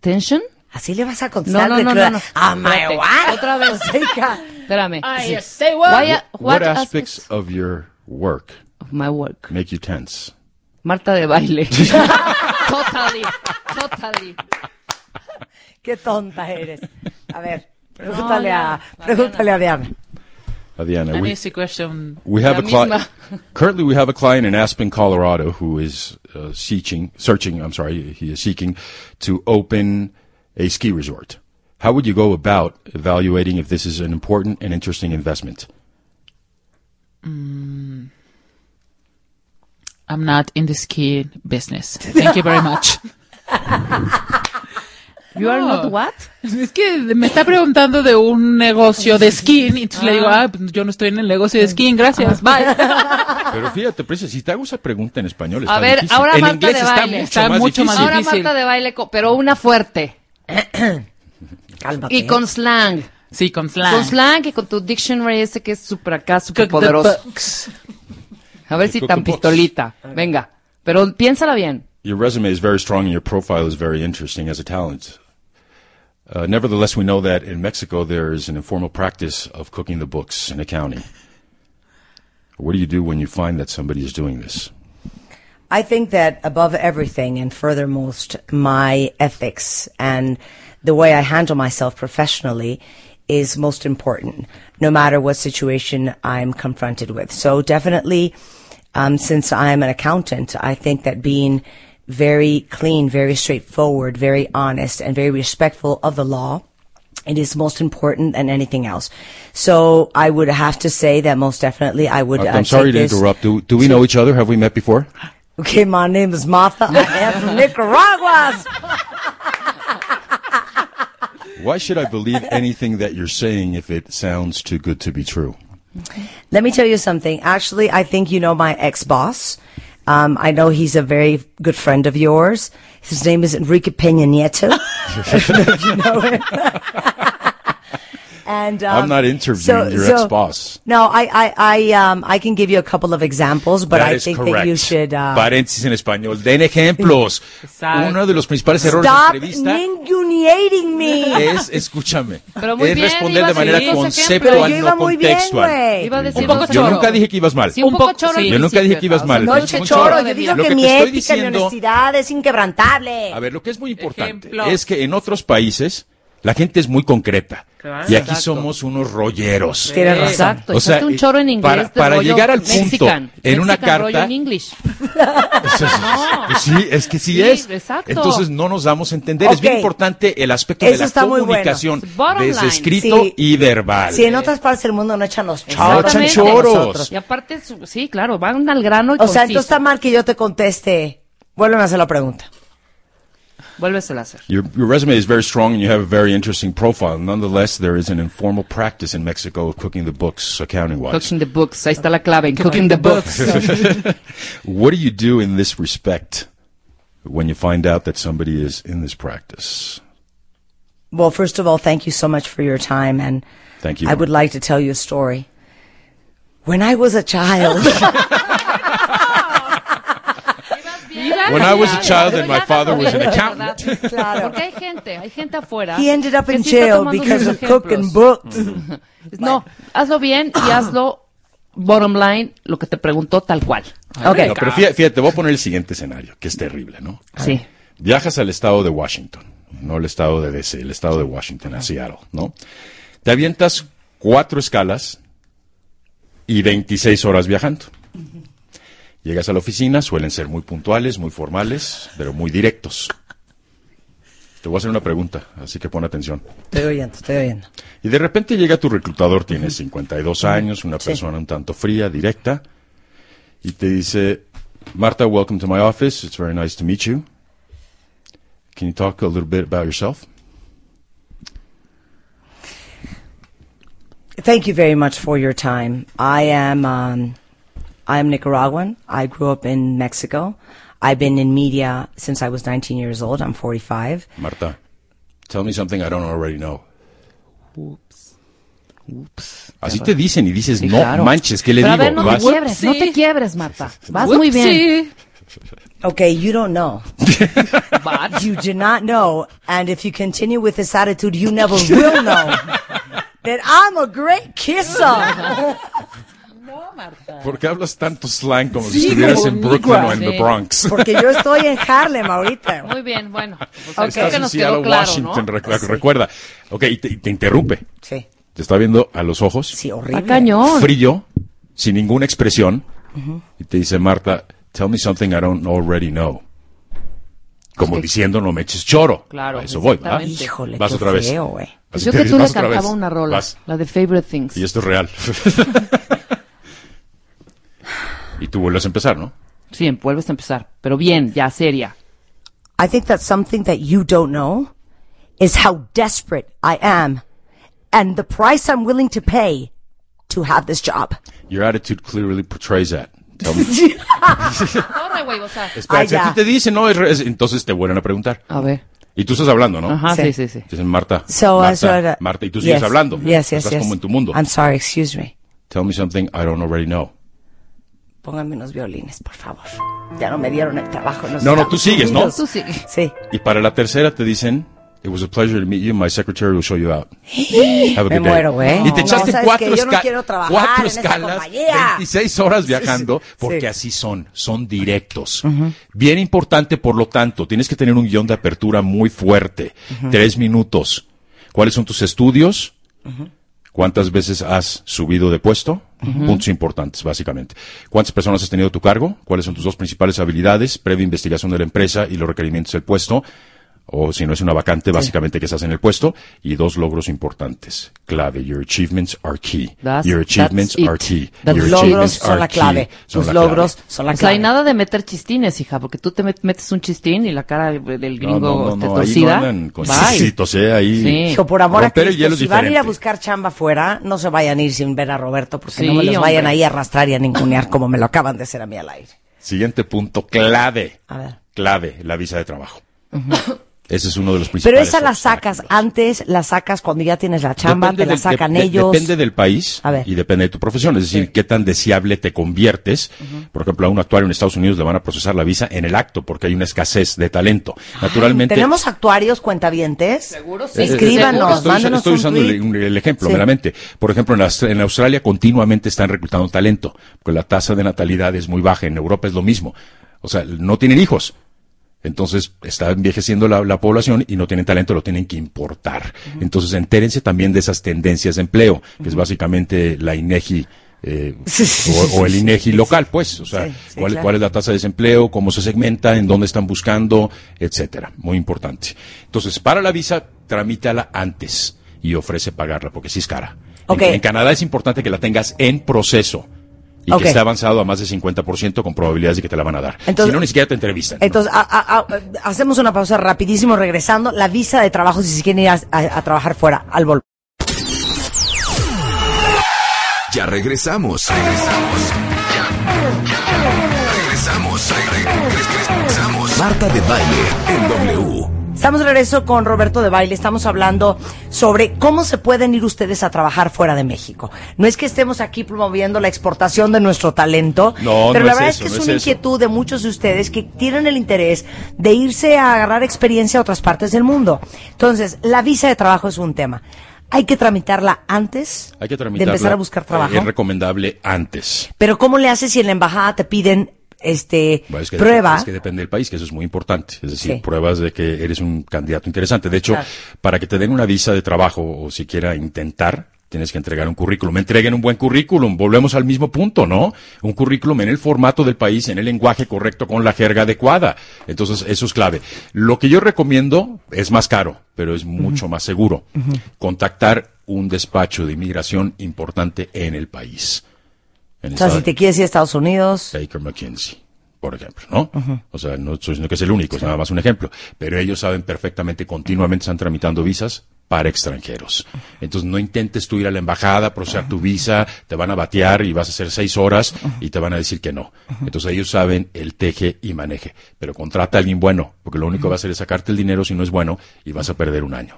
[SPEAKER 4] Tension?
[SPEAKER 3] ¿Así le vas a
[SPEAKER 4] No,
[SPEAKER 3] contestar?
[SPEAKER 4] no, no, no, no.
[SPEAKER 3] Ah, my what?
[SPEAKER 4] Otra vez.
[SPEAKER 3] Chica.
[SPEAKER 4] Espérame.
[SPEAKER 3] Sí.
[SPEAKER 4] say what? Why,
[SPEAKER 5] What,
[SPEAKER 4] what
[SPEAKER 5] aspects of your work
[SPEAKER 4] of my work?
[SPEAKER 5] make you tense?
[SPEAKER 4] Marta de baile. totally. Totally.
[SPEAKER 3] Qué tonta eres. A ver, pregúntale
[SPEAKER 4] No,
[SPEAKER 3] a,
[SPEAKER 4] ya,
[SPEAKER 3] pregúntale a Diana.
[SPEAKER 5] Adriana,
[SPEAKER 6] An
[SPEAKER 5] we,
[SPEAKER 6] easy question.
[SPEAKER 5] we have
[SPEAKER 6] La
[SPEAKER 5] a client. Currently, we have a client in Aspen, Colorado, who is uh, seeking, searching. I'm sorry, he is seeking to open a ski resort. How would you go about evaluating if this is an important and interesting investment?
[SPEAKER 6] I'm not in the ski business. Thank you very much.
[SPEAKER 4] You are
[SPEAKER 6] No.
[SPEAKER 4] not what?
[SPEAKER 6] Es que me está preguntando de un negocio de skiing y entonces le digo, ah, pues yo no estoy en el negocio de skiing, gracias, bye.
[SPEAKER 5] Pero fíjate, Princesa, si te hago esa pregunta en español, está
[SPEAKER 4] A ver,
[SPEAKER 5] difícil.
[SPEAKER 4] ahora
[SPEAKER 5] en
[SPEAKER 4] Marta de
[SPEAKER 5] está
[SPEAKER 4] baile.
[SPEAKER 5] mucho
[SPEAKER 6] Está
[SPEAKER 5] más
[SPEAKER 6] mucho más
[SPEAKER 5] difícil.
[SPEAKER 4] Ahora. Marta de baile, pero una fuerte.
[SPEAKER 3] Cálmate.
[SPEAKER 7] Y con slang.
[SPEAKER 6] Sí, con slang.
[SPEAKER 7] Con slang y con tu dictionary ese que es súper acá, súper poderoso.
[SPEAKER 6] Books.
[SPEAKER 7] A ver si tan
[SPEAKER 5] the books.
[SPEAKER 7] pistolita. Venga. Pero piénsala bien.
[SPEAKER 5] Your resume is very strong and your profile is very interesting as a talent. Uh, nevertheless, we know that in Mexico there is an informal practice of cooking the books in accounting. What do you do when you find that somebody is doing this?
[SPEAKER 3] I think that above everything and furthermost, my ethics and the way I handle myself professionally is most important, no matter what situation I'm confronted with. So definitely, um, since I'm an accountant, I think that being very clean, very straightforward, very honest, and very respectful of the law it is most important than anything else. So I would have to say that most definitely I would.
[SPEAKER 5] Uh,
[SPEAKER 3] uh,
[SPEAKER 5] I'm sorry to interrupt. Do, do we know each other? Have we met before?
[SPEAKER 3] Okay, my name is Martha. I am from Nicaragua.
[SPEAKER 5] Why should I believe anything that you're saying if it sounds too good to be true?
[SPEAKER 3] Let me tell you something. Actually, I think you know my ex-boss. Um, I know he's a very good friend of yours. His name is Enrique Peña Nieto. I don't know if you know him. and um,
[SPEAKER 5] I'm not interviewing your ex-boss.
[SPEAKER 3] No, I, I, I, um, I can give you a couple of examples, but
[SPEAKER 5] That
[SPEAKER 3] I think
[SPEAKER 5] correct.
[SPEAKER 3] that you should uh,
[SPEAKER 5] Paréntesis en español. Den ejemplos.
[SPEAKER 6] Exacto.
[SPEAKER 5] Uno de los principales errores
[SPEAKER 3] stop
[SPEAKER 5] de entrevista
[SPEAKER 3] me.
[SPEAKER 5] es, escúchame,
[SPEAKER 7] Pero muy
[SPEAKER 5] es
[SPEAKER 7] bien,
[SPEAKER 5] responder de manera conceptual, no
[SPEAKER 3] muy bien,
[SPEAKER 5] contextual.
[SPEAKER 3] güey.
[SPEAKER 7] Iba a decir
[SPEAKER 6] Un poco
[SPEAKER 7] dos
[SPEAKER 5] Yo
[SPEAKER 6] choro.
[SPEAKER 5] nunca dije que ibas mal.
[SPEAKER 7] Sí, un poco choro
[SPEAKER 6] sí.
[SPEAKER 5] Yo nunca dije que ibas mal.
[SPEAKER 3] No, che,
[SPEAKER 7] choro
[SPEAKER 3] choro, yo
[SPEAKER 7] bien.
[SPEAKER 3] digo
[SPEAKER 5] Lo
[SPEAKER 3] que
[SPEAKER 5] que
[SPEAKER 3] mi ética, mi
[SPEAKER 5] diciendo-
[SPEAKER 3] honestidad es inquebrantable.
[SPEAKER 5] A ver, lo que es muy importante
[SPEAKER 6] Ejemplos.
[SPEAKER 5] es que en otros países la gente es muy concreta.
[SPEAKER 6] Claro.
[SPEAKER 5] y aquí
[SPEAKER 7] Exacto.
[SPEAKER 5] somos unos rolleros.
[SPEAKER 3] Tienes razón.
[SPEAKER 7] Exacto.
[SPEAKER 5] O sea,
[SPEAKER 7] un choro en inglés.
[SPEAKER 5] para- para
[SPEAKER 7] rollo
[SPEAKER 5] llegar al punto
[SPEAKER 7] Mexican,
[SPEAKER 5] en una
[SPEAKER 7] Mexican rollo
[SPEAKER 5] carta-
[SPEAKER 7] en English.
[SPEAKER 5] Pues sí, es que sí,
[SPEAKER 7] Sí,
[SPEAKER 5] es.
[SPEAKER 7] exacto.
[SPEAKER 5] Entonces no nos damos a entender. Es bien importante el aspecto
[SPEAKER 3] Eso
[SPEAKER 5] de la
[SPEAKER 3] bueno.
[SPEAKER 5] comunicación,
[SPEAKER 7] Bottom
[SPEAKER 5] desde
[SPEAKER 7] line.
[SPEAKER 5] escrito
[SPEAKER 3] Sí.
[SPEAKER 5] y verbal.
[SPEAKER 3] Si en otras partes del mundo no echan los choros.
[SPEAKER 5] No choros.
[SPEAKER 7] Y aparte, sí, claro, van al grano y
[SPEAKER 3] O sea, entonces está mal que yo te conteste. Vuelven a hacer la pregunta.
[SPEAKER 7] Vuélvesela a hacer.
[SPEAKER 5] Your, your resume is very strong and you have a very interesting profile. Nonetheless, there is an informal practice in Mexico of cooking the books accounting wise.
[SPEAKER 7] Cooking the books. Ahí está la clave. en Cooking the books.
[SPEAKER 5] What do you do in this respect when you find out that somebody is in this practice?
[SPEAKER 3] Well, first of all, thank you so much for your time. And
[SPEAKER 5] Thank you.
[SPEAKER 3] I would like to tell you a story. When I was a child,
[SPEAKER 5] When I was a child and my father was an accountant.
[SPEAKER 3] Claro.
[SPEAKER 7] Porque hay gente, hay gente afuera.
[SPEAKER 3] he ended up in jail because of cooking books.
[SPEAKER 7] No, hazlo bien y hazlo bottom line, lo que te preguntó tal cual.
[SPEAKER 3] Okay.
[SPEAKER 5] No, pero fíjate, fíjate, te voy a poner el siguiente escenario, que es terrible, ¿no?
[SPEAKER 7] Sí.
[SPEAKER 5] Viajas al estado de Washington, no el estado de DC, el estado de Washington, a Seattle, ¿no? Te avientas cuatro escalas y 26 horas viajando. Llegas a la oficina, suelen ser muy puntuales, muy formales, pero muy directos. Te voy a hacer una pregunta, así que pon atención.
[SPEAKER 3] Estoy oyendo, estoy oyendo.
[SPEAKER 5] Y de repente llega tu reclutador, tiene 52 años, una persona un tanto fría, directa, y te dice, Marta, welcome to my office. It's very nice to meet you. Can you talk a little bit about yourself?
[SPEAKER 3] Thank you very much for your time. I am um, I am Nicaraguan. I grew up in Mexico. I've been in media since I was 19 years old. I'm 45.
[SPEAKER 5] Marta, tell me something I don't already know. Oops.
[SPEAKER 7] Ups.
[SPEAKER 5] Así te dicen y dices,
[SPEAKER 7] Sí,
[SPEAKER 5] no
[SPEAKER 7] claro.
[SPEAKER 5] manches, ¿qué le
[SPEAKER 7] Pero
[SPEAKER 5] digo?
[SPEAKER 7] a ver, no
[SPEAKER 5] Vas-
[SPEAKER 7] te quiebres, no te quiebres, Marta. Vas muy bien.
[SPEAKER 6] Sí.
[SPEAKER 3] Okay, you don't know.
[SPEAKER 7] But-
[SPEAKER 3] You do not know, and if you continue with this attitude, you never will know that I'm a great kisser.
[SPEAKER 5] ¿Por qué hablas tanto slang como si estuvieras en Brooklyn o en the
[SPEAKER 7] Sí.
[SPEAKER 5] Bronx?
[SPEAKER 3] Porque yo estoy en Harlem ahorita.
[SPEAKER 7] Muy bien, bueno. Pues
[SPEAKER 3] Ok.
[SPEAKER 7] creo
[SPEAKER 5] Estás
[SPEAKER 7] que
[SPEAKER 5] en
[SPEAKER 7] nos
[SPEAKER 5] Seattle,
[SPEAKER 7] claro,
[SPEAKER 5] Washington,
[SPEAKER 7] ¿no?
[SPEAKER 5] recu- recuerda. Ok, y te, y te interrumpe.
[SPEAKER 3] Sí,
[SPEAKER 5] Te está viendo a los ojos.
[SPEAKER 3] sí, horrible.
[SPEAKER 7] Está cañón.
[SPEAKER 5] frío, sin ninguna expresión, y te dice, Marta, tell me something I don't already know. Como diciendo, no me eches choro.
[SPEAKER 7] Claro,
[SPEAKER 5] A eso voy, ¿verdad?
[SPEAKER 3] Híjole,
[SPEAKER 5] Vas
[SPEAKER 3] qué
[SPEAKER 5] otra vez.
[SPEAKER 3] feo.
[SPEAKER 7] Pues yo que tú le
[SPEAKER 5] "Vas
[SPEAKER 7] cantaba
[SPEAKER 5] vez".
[SPEAKER 7] una rola,
[SPEAKER 5] Vas.
[SPEAKER 7] la de Favorite Things.
[SPEAKER 5] Y esto es real. y tú vuelves a empezar, ¿no?
[SPEAKER 7] Sí, vuelves a empezar. Pero bien, ya, seria.
[SPEAKER 3] I think that something that you don't know is how desperate I am and the price I'm willing to pay to have this job.
[SPEAKER 5] Your attitude clearly portrays that. Tell me.
[SPEAKER 7] Ahora, güey, o sea.
[SPEAKER 5] Espera,
[SPEAKER 3] Ay,
[SPEAKER 5] si a
[SPEAKER 3] ya.
[SPEAKER 5] ti te dicen, no, es re- es- entonces te vuelven a preguntar.
[SPEAKER 7] A ver.
[SPEAKER 5] Y tú estás hablando, ¿no?
[SPEAKER 7] Ajá,
[SPEAKER 3] Sí.
[SPEAKER 7] sí, sí, sí.
[SPEAKER 5] Dicen Marta.
[SPEAKER 3] So,
[SPEAKER 5] Marta,
[SPEAKER 3] so, uh,
[SPEAKER 5] Marta, y tú sigues
[SPEAKER 3] yes,
[SPEAKER 5] hablando.
[SPEAKER 3] Yes, yes,
[SPEAKER 5] Estás
[SPEAKER 3] yes.
[SPEAKER 5] como en tu mundo.
[SPEAKER 3] I'm sorry, excuse me.
[SPEAKER 5] Tell me something I don't already know.
[SPEAKER 3] Pónganme unos violines, por favor. Ya no me dieron el trabajo.
[SPEAKER 5] No, no, tú sigues, ¿no?
[SPEAKER 7] Tú sí.
[SPEAKER 3] Sí.
[SPEAKER 5] Y para la tercera te dicen, it was a pleasure to meet you. My secretary will show you out. Have a
[SPEAKER 3] Me
[SPEAKER 5] good day.
[SPEAKER 3] muero, güey.
[SPEAKER 5] Y te
[SPEAKER 3] No,
[SPEAKER 5] echaste
[SPEAKER 3] ¿sabes
[SPEAKER 5] cuatro,
[SPEAKER 3] no
[SPEAKER 5] esca-
[SPEAKER 3] quiero trabajar
[SPEAKER 5] cuatro escalas,
[SPEAKER 3] compañía.
[SPEAKER 5] 26 horas viajando,
[SPEAKER 3] Sí.
[SPEAKER 5] porque así son, son directos. Bien importante, por lo tanto, tienes que tener un guion de apertura muy fuerte. Tres minutos. ¿Cuáles son tus estudios? ¿Cuántas veces has subido de puesto? Puntos importantes, básicamente. ¿Cuántas personas has tenido tu cargo? ¿Cuáles son tus dos principales habilidades? Previa investigación de la empresa y los requerimientos del puesto. O si no es una vacante, básicamente que estás en el puesto. Y dos logros importantes. Clave. Your achievements are key.
[SPEAKER 7] That's-
[SPEAKER 5] Your achievements are key. Your
[SPEAKER 3] Tus logros son la clave. Tus logros
[SPEAKER 5] clave.
[SPEAKER 3] son la
[SPEAKER 7] O sea,
[SPEAKER 3] clave.
[SPEAKER 7] hay nada de meter chistines, hija, porque tú te met- metes un chistín y la cara del gringo
[SPEAKER 5] No, no, no,
[SPEAKER 7] te
[SPEAKER 5] no, ahí
[SPEAKER 7] torcida.
[SPEAKER 5] no andan con
[SPEAKER 7] Bye.
[SPEAKER 5] chistecitos, ¿eh? Ahí.
[SPEAKER 7] Sí.
[SPEAKER 3] Hijo, por amor a Cristo, si van a ir a buscar chamba afuera, no se vayan a ir sin ver a Roberto, porque
[SPEAKER 7] Sí,
[SPEAKER 3] no me los vayan
[SPEAKER 7] hombre.
[SPEAKER 3] ahí a arrastrar y a ningunear como me lo acaban de hacer a mí al aire.
[SPEAKER 5] Siguiente punto, clave.
[SPEAKER 3] A ver.
[SPEAKER 5] Clave, la visa de trabajo. Ese es uno de los
[SPEAKER 3] Pero
[SPEAKER 5] principales.
[SPEAKER 3] esa la sacas
[SPEAKER 5] obstáculos.
[SPEAKER 3] antes, la sacas cuando ya tienes la chamba,
[SPEAKER 5] Depende
[SPEAKER 3] te la
[SPEAKER 5] del-
[SPEAKER 3] sacan
[SPEAKER 5] de-
[SPEAKER 3] ellos.
[SPEAKER 5] Depende del país
[SPEAKER 3] A ver.
[SPEAKER 5] y depende de tu profesión. Es decir, qué tan deseable te conviertes. Por ejemplo, a un actuario en Estados Unidos le van a procesar la visa en el acto porque hay una escasez de talento. Naturalmente.
[SPEAKER 3] ¿Tenemos actuarios cuentavientes?
[SPEAKER 7] Seguro
[SPEAKER 5] Eh,
[SPEAKER 3] Escríbanos,
[SPEAKER 5] estoy,
[SPEAKER 3] mándenos
[SPEAKER 5] estoy
[SPEAKER 3] un
[SPEAKER 5] usando
[SPEAKER 3] tweet.
[SPEAKER 5] el, el ejemplo
[SPEAKER 3] Sí.
[SPEAKER 5] meramente. Por ejemplo, en, en Australia continuamente están reclutando talento, porque la tasa de natalidad es muy baja. En Europa es lo mismo. O sea, no tienen hijos. Entonces está envejeciendo la, la población y no tienen talento, lo tienen que importar. Entonces entérense también de esas tendencias de empleo, que es básicamente la INEGI. eh,
[SPEAKER 3] Sí, sí,
[SPEAKER 5] o,
[SPEAKER 3] sí,
[SPEAKER 5] o el INEGI local, pues, o sea, cuál,
[SPEAKER 3] claro.
[SPEAKER 5] cuál es la tasa de desempleo, cómo se segmenta, en dónde están buscando, etcétera. Muy importante. Entonces, para la visa, tramítala antes y ofrece pagarla, porque sí es cara. En-
[SPEAKER 3] Ok.
[SPEAKER 5] En, Canadá es importante que la tengas en proceso y
[SPEAKER 3] Ok.
[SPEAKER 5] que esté avanzado a más de 50% con probabilidades de que te la van a dar.
[SPEAKER 3] Entonces-
[SPEAKER 5] si no, ni siquiera te entrevistan. ¿no?
[SPEAKER 3] Entonces, a- a- a- hacemos una pausa rapidísimo regresando. La visa de trabajo si se quieren ir a, a- a trabajar fuera, al volver.
[SPEAKER 2] Ya regresamos. Regresamos. Regresamos. Regresamos. Marta de baile en W.
[SPEAKER 3] Estamos de regreso con Roberto de Baile. Estamos hablando sobre cómo se pueden ir ustedes a trabajar fuera de México. No es que estemos aquí promoviendo la exportación de nuestro talento,
[SPEAKER 5] No,
[SPEAKER 3] pero
[SPEAKER 5] no
[SPEAKER 3] la
[SPEAKER 5] es
[SPEAKER 3] verdad
[SPEAKER 5] eso,
[SPEAKER 3] es que
[SPEAKER 5] no
[SPEAKER 3] es
[SPEAKER 5] es
[SPEAKER 3] una
[SPEAKER 5] eso.
[SPEAKER 3] inquietud de muchos de ustedes que tienen el interés de irse a agarrar experiencia a otras partes del mundo. Entonces, la visa de trabajo es un tema. Hay que tramitarla antes
[SPEAKER 5] Hay que
[SPEAKER 3] de empezar a buscar trabajo.
[SPEAKER 5] eh, Es recomendable antes.
[SPEAKER 3] Pero ¿cómo le haces si en la embajada te piden este
[SPEAKER 5] Bueno, es que
[SPEAKER 3] prueba?
[SPEAKER 5] Es que depende del país, que eso es muy importante. Es decir,
[SPEAKER 3] Sí.
[SPEAKER 5] pruebas de que eres un candidato interesante. De hecho,
[SPEAKER 3] Claro.
[SPEAKER 5] para que te den una visa de trabajo o siquiera intentar, tienes que entregar un currículum. Entreguen un buen currículum. Volvemos al mismo punto, ¿no? Un currículum en el formato del país, en el lenguaje correcto, con la jerga adecuada. Entonces, eso es clave. Lo que yo recomiendo es más caro, pero es mucho más seguro. Contactar un despacho de inmigración importante en el país. En
[SPEAKER 3] o sea, si te quieres ir a Estados Unidos,
[SPEAKER 5] Baker McKinsey, por ejemplo, ¿no? O sea, no estoy diciendo que es el único, es nada más un ejemplo. Pero ellos saben perfectamente, continuamente están tramitando visas para extranjeros. Entonces, no intentes tú ir a la embajada, procesar tu visa, te van a batear y vas a hacer seis horas y te van a decir que no. Entonces, ellos saben el teje y maneje. Pero contrata a alguien bueno, porque lo único que va a hacer es sacarte el dinero si no es bueno y vas a perder un año.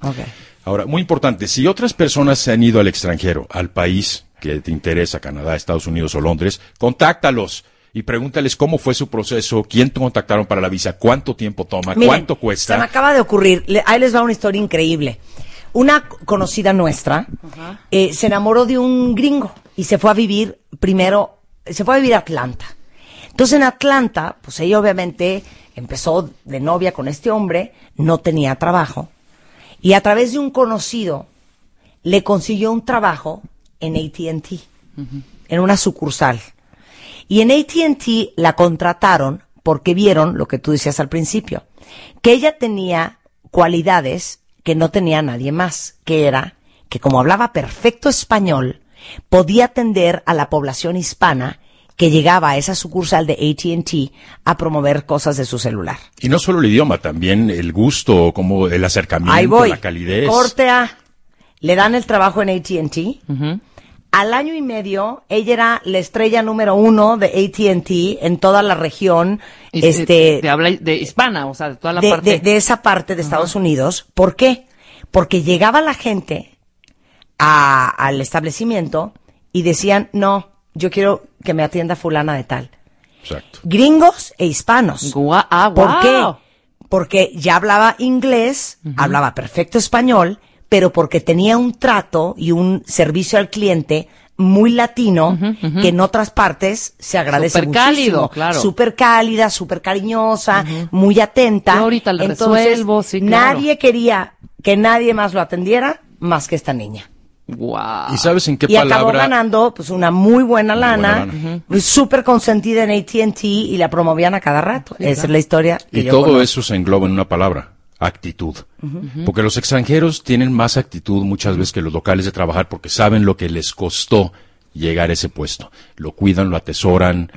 [SPEAKER 3] Ok.
[SPEAKER 5] Ahora, muy importante, si otras personas se han ido al extranjero, al país que te interesa, Canadá, Estados Unidos o Londres, contáctalos y pregúntales cómo fue su proceso, quién te contactaron para la visa, cuánto tiempo toma,
[SPEAKER 3] Miren,
[SPEAKER 5] cuánto
[SPEAKER 3] Se me
[SPEAKER 5] cuesta.
[SPEAKER 3] acaba de ocurrir, ahí les va una historia increíble. Una conocida nuestra eh, se enamoró de un gringo y se fue a vivir primero, se fue a vivir a Atlanta. Entonces en Atlanta, pues ella obviamente empezó de novia con este hombre, no tenía trabajo y a través de un conocido le consiguió un trabajo en AT&T, en una sucursal. Y en ATT la contrataron porque vieron lo que tú decías al principio, que ella tenía cualidades que no tenía nadie más, que era que como hablaba perfecto español, podía atender a la población hispana que llegaba a esa sucursal de AT&T a promover cosas de su celular.
[SPEAKER 5] Y no solo el idioma, también el gusto, como el acercamiento,
[SPEAKER 3] Ahí voy.
[SPEAKER 5] la calidez.
[SPEAKER 3] Corte A. Le dan el trabajo en AT&T. Al año y medio, ella era la estrella número uno de AT&T en toda la región,
[SPEAKER 7] Y-
[SPEAKER 3] este,
[SPEAKER 7] de habla de hispana, o sea, de toda la
[SPEAKER 3] de,
[SPEAKER 7] parte.
[SPEAKER 3] de- de esa parte de Estados Unidos. ¿Por qué? Porque llegaba la gente a- al establecimiento y decían, no, yo quiero que me atienda fulana de tal.
[SPEAKER 5] Exacto.
[SPEAKER 3] Gringos e hispanos.
[SPEAKER 7] Gua- ah,
[SPEAKER 3] ¿Por
[SPEAKER 7] wow.
[SPEAKER 3] qué? Porque ya hablaba inglés, hablaba perfecto español, pero porque tenía un trato y un servicio al cliente muy latino que en otras partes se agradece
[SPEAKER 7] Súper cálido, claro.
[SPEAKER 3] Súper cálida, súper cariñosa, muy atenta.
[SPEAKER 7] Yo ahorita le
[SPEAKER 3] Entonces,
[SPEAKER 7] resuelvo, sí, claro.
[SPEAKER 3] nadie quería que nadie más lo atendiera más que esta niña.
[SPEAKER 7] Guau.
[SPEAKER 5] ¿Y sabes en qué
[SPEAKER 3] y acabó
[SPEAKER 5] palabra?
[SPEAKER 3] ganando pues una muy buena lana, súper consentida en AT&T y la promovían a cada rato. Esa es la historia que
[SPEAKER 5] Y
[SPEAKER 3] yo
[SPEAKER 5] todo
[SPEAKER 3] conozco.
[SPEAKER 5] eso se engloba en una palabra, actitud. Porque los extranjeros tienen más actitud muchas veces que los locales de trabajar porque saben lo que les costó llegar a ese puesto. Lo cuidan, lo atesoran,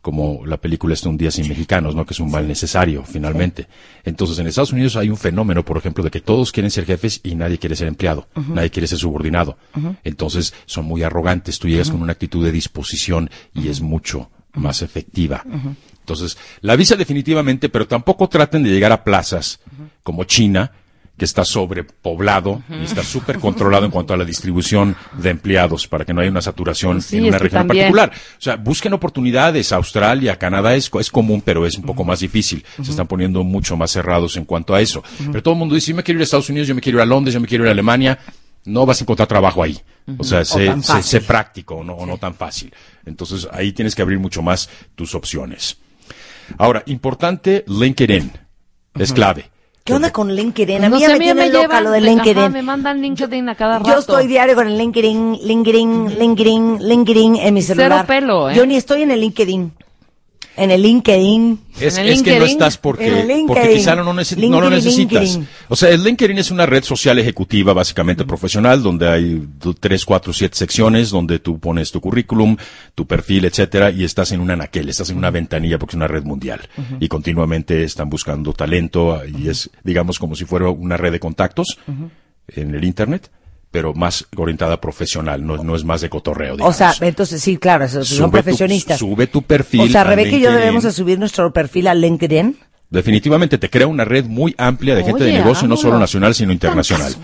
[SPEAKER 5] como la película este Un día sin mexicanos, ¿no? Que es un mal necesario, finalmente. Entonces, en Estados Unidos hay un fenómeno, por ejemplo, de que todos quieren ser jefes y nadie quiere ser empleado, nadie quiere ser subordinado. Entonces, son muy arrogantes. Tú llegas con una actitud de disposición y es mucho más efectiva. Entonces, la visa definitivamente, pero tampoco traten de llegar a plazas como China, que está sobrepoblado y está súper controlado en cuanto a la distribución de empleados para que no haya una saturación
[SPEAKER 7] Sí,
[SPEAKER 5] en una región en particular. O sea, busquen oportunidades. Australia, Canadá es, es común, pero es un poco más difícil. Se están poniendo mucho más cerrados en cuanto a eso. Pero todo el mundo dice, yo me quiero ir a Estados Unidos, yo me quiero ir a Londres, yo me quiero ir a Alemania. No vas a encontrar trabajo ahí. O sea, sé,
[SPEAKER 3] tan
[SPEAKER 5] sé- sé práctico o no, o no tan fácil. Entonces, ahí tienes que abrir mucho más tus opciones. Ahora, importante, LinkedIn. Es clave.
[SPEAKER 3] ¿Qué onda con LinkedIn? A
[SPEAKER 7] No
[SPEAKER 3] mí
[SPEAKER 7] sé,
[SPEAKER 3] ya
[SPEAKER 7] a
[SPEAKER 3] me tiene loca
[SPEAKER 7] llevan,
[SPEAKER 3] lo de
[SPEAKER 7] ajá,
[SPEAKER 3] LinkedIn.
[SPEAKER 7] me mandan LinkedIn a cada rato.
[SPEAKER 3] Yo estoy diario con el LinkedIn, LinkedIn, LinkedIn, LinkedIn en mi
[SPEAKER 7] Cero
[SPEAKER 3] celular.
[SPEAKER 7] pelo, ¿eh?
[SPEAKER 3] Yo ni estoy en el LinkedIn. En el LinkedIn.
[SPEAKER 5] Es,
[SPEAKER 7] En el
[SPEAKER 5] es que no
[SPEAKER 7] LinkedIn.
[SPEAKER 5] estás
[SPEAKER 3] En
[SPEAKER 5] porque,
[SPEAKER 3] el LinkedIn.
[SPEAKER 5] porque quizá no, neces- no lo
[SPEAKER 3] LinkedIn,
[SPEAKER 5] necesitas.
[SPEAKER 3] LinkedIn.
[SPEAKER 5] O sea, el LinkedIn es una red social ejecutiva, básicamente profesional, donde hay tres, cuatro, siete secciones, donde tú pones tu currículum, tu perfil, etcétera, y estás en un anaquel, estás en una ventanilla porque es una red mundial. Y continuamente están buscando talento, y es, digamos, como si fuera una red de contactos en el Internet, pero más orientada profesional, no, no es más de cotorreo,
[SPEAKER 3] O
[SPEAKER 5] digamos.
[SPEAKER 3] sea, entonces sí, claro, son
[SPEAKER 5] Sube tu-
[SPEAKER 3] profesionistas.
[SPEAKER 5] sube tu perfil
[SPEAKER 3] O sea, Rebeca y yo debemos de subir nuestro perfil a LinkedIn.
[SPEAKER 5] Definitivamente te crea una red muy amplia de gente
[SPEAKER 7] Oye,
[SPEAKER 5] de negocio, no solo
[SPEAKER 7] hagámoslo.
[SPEAKER 5] nacional, sino internacional.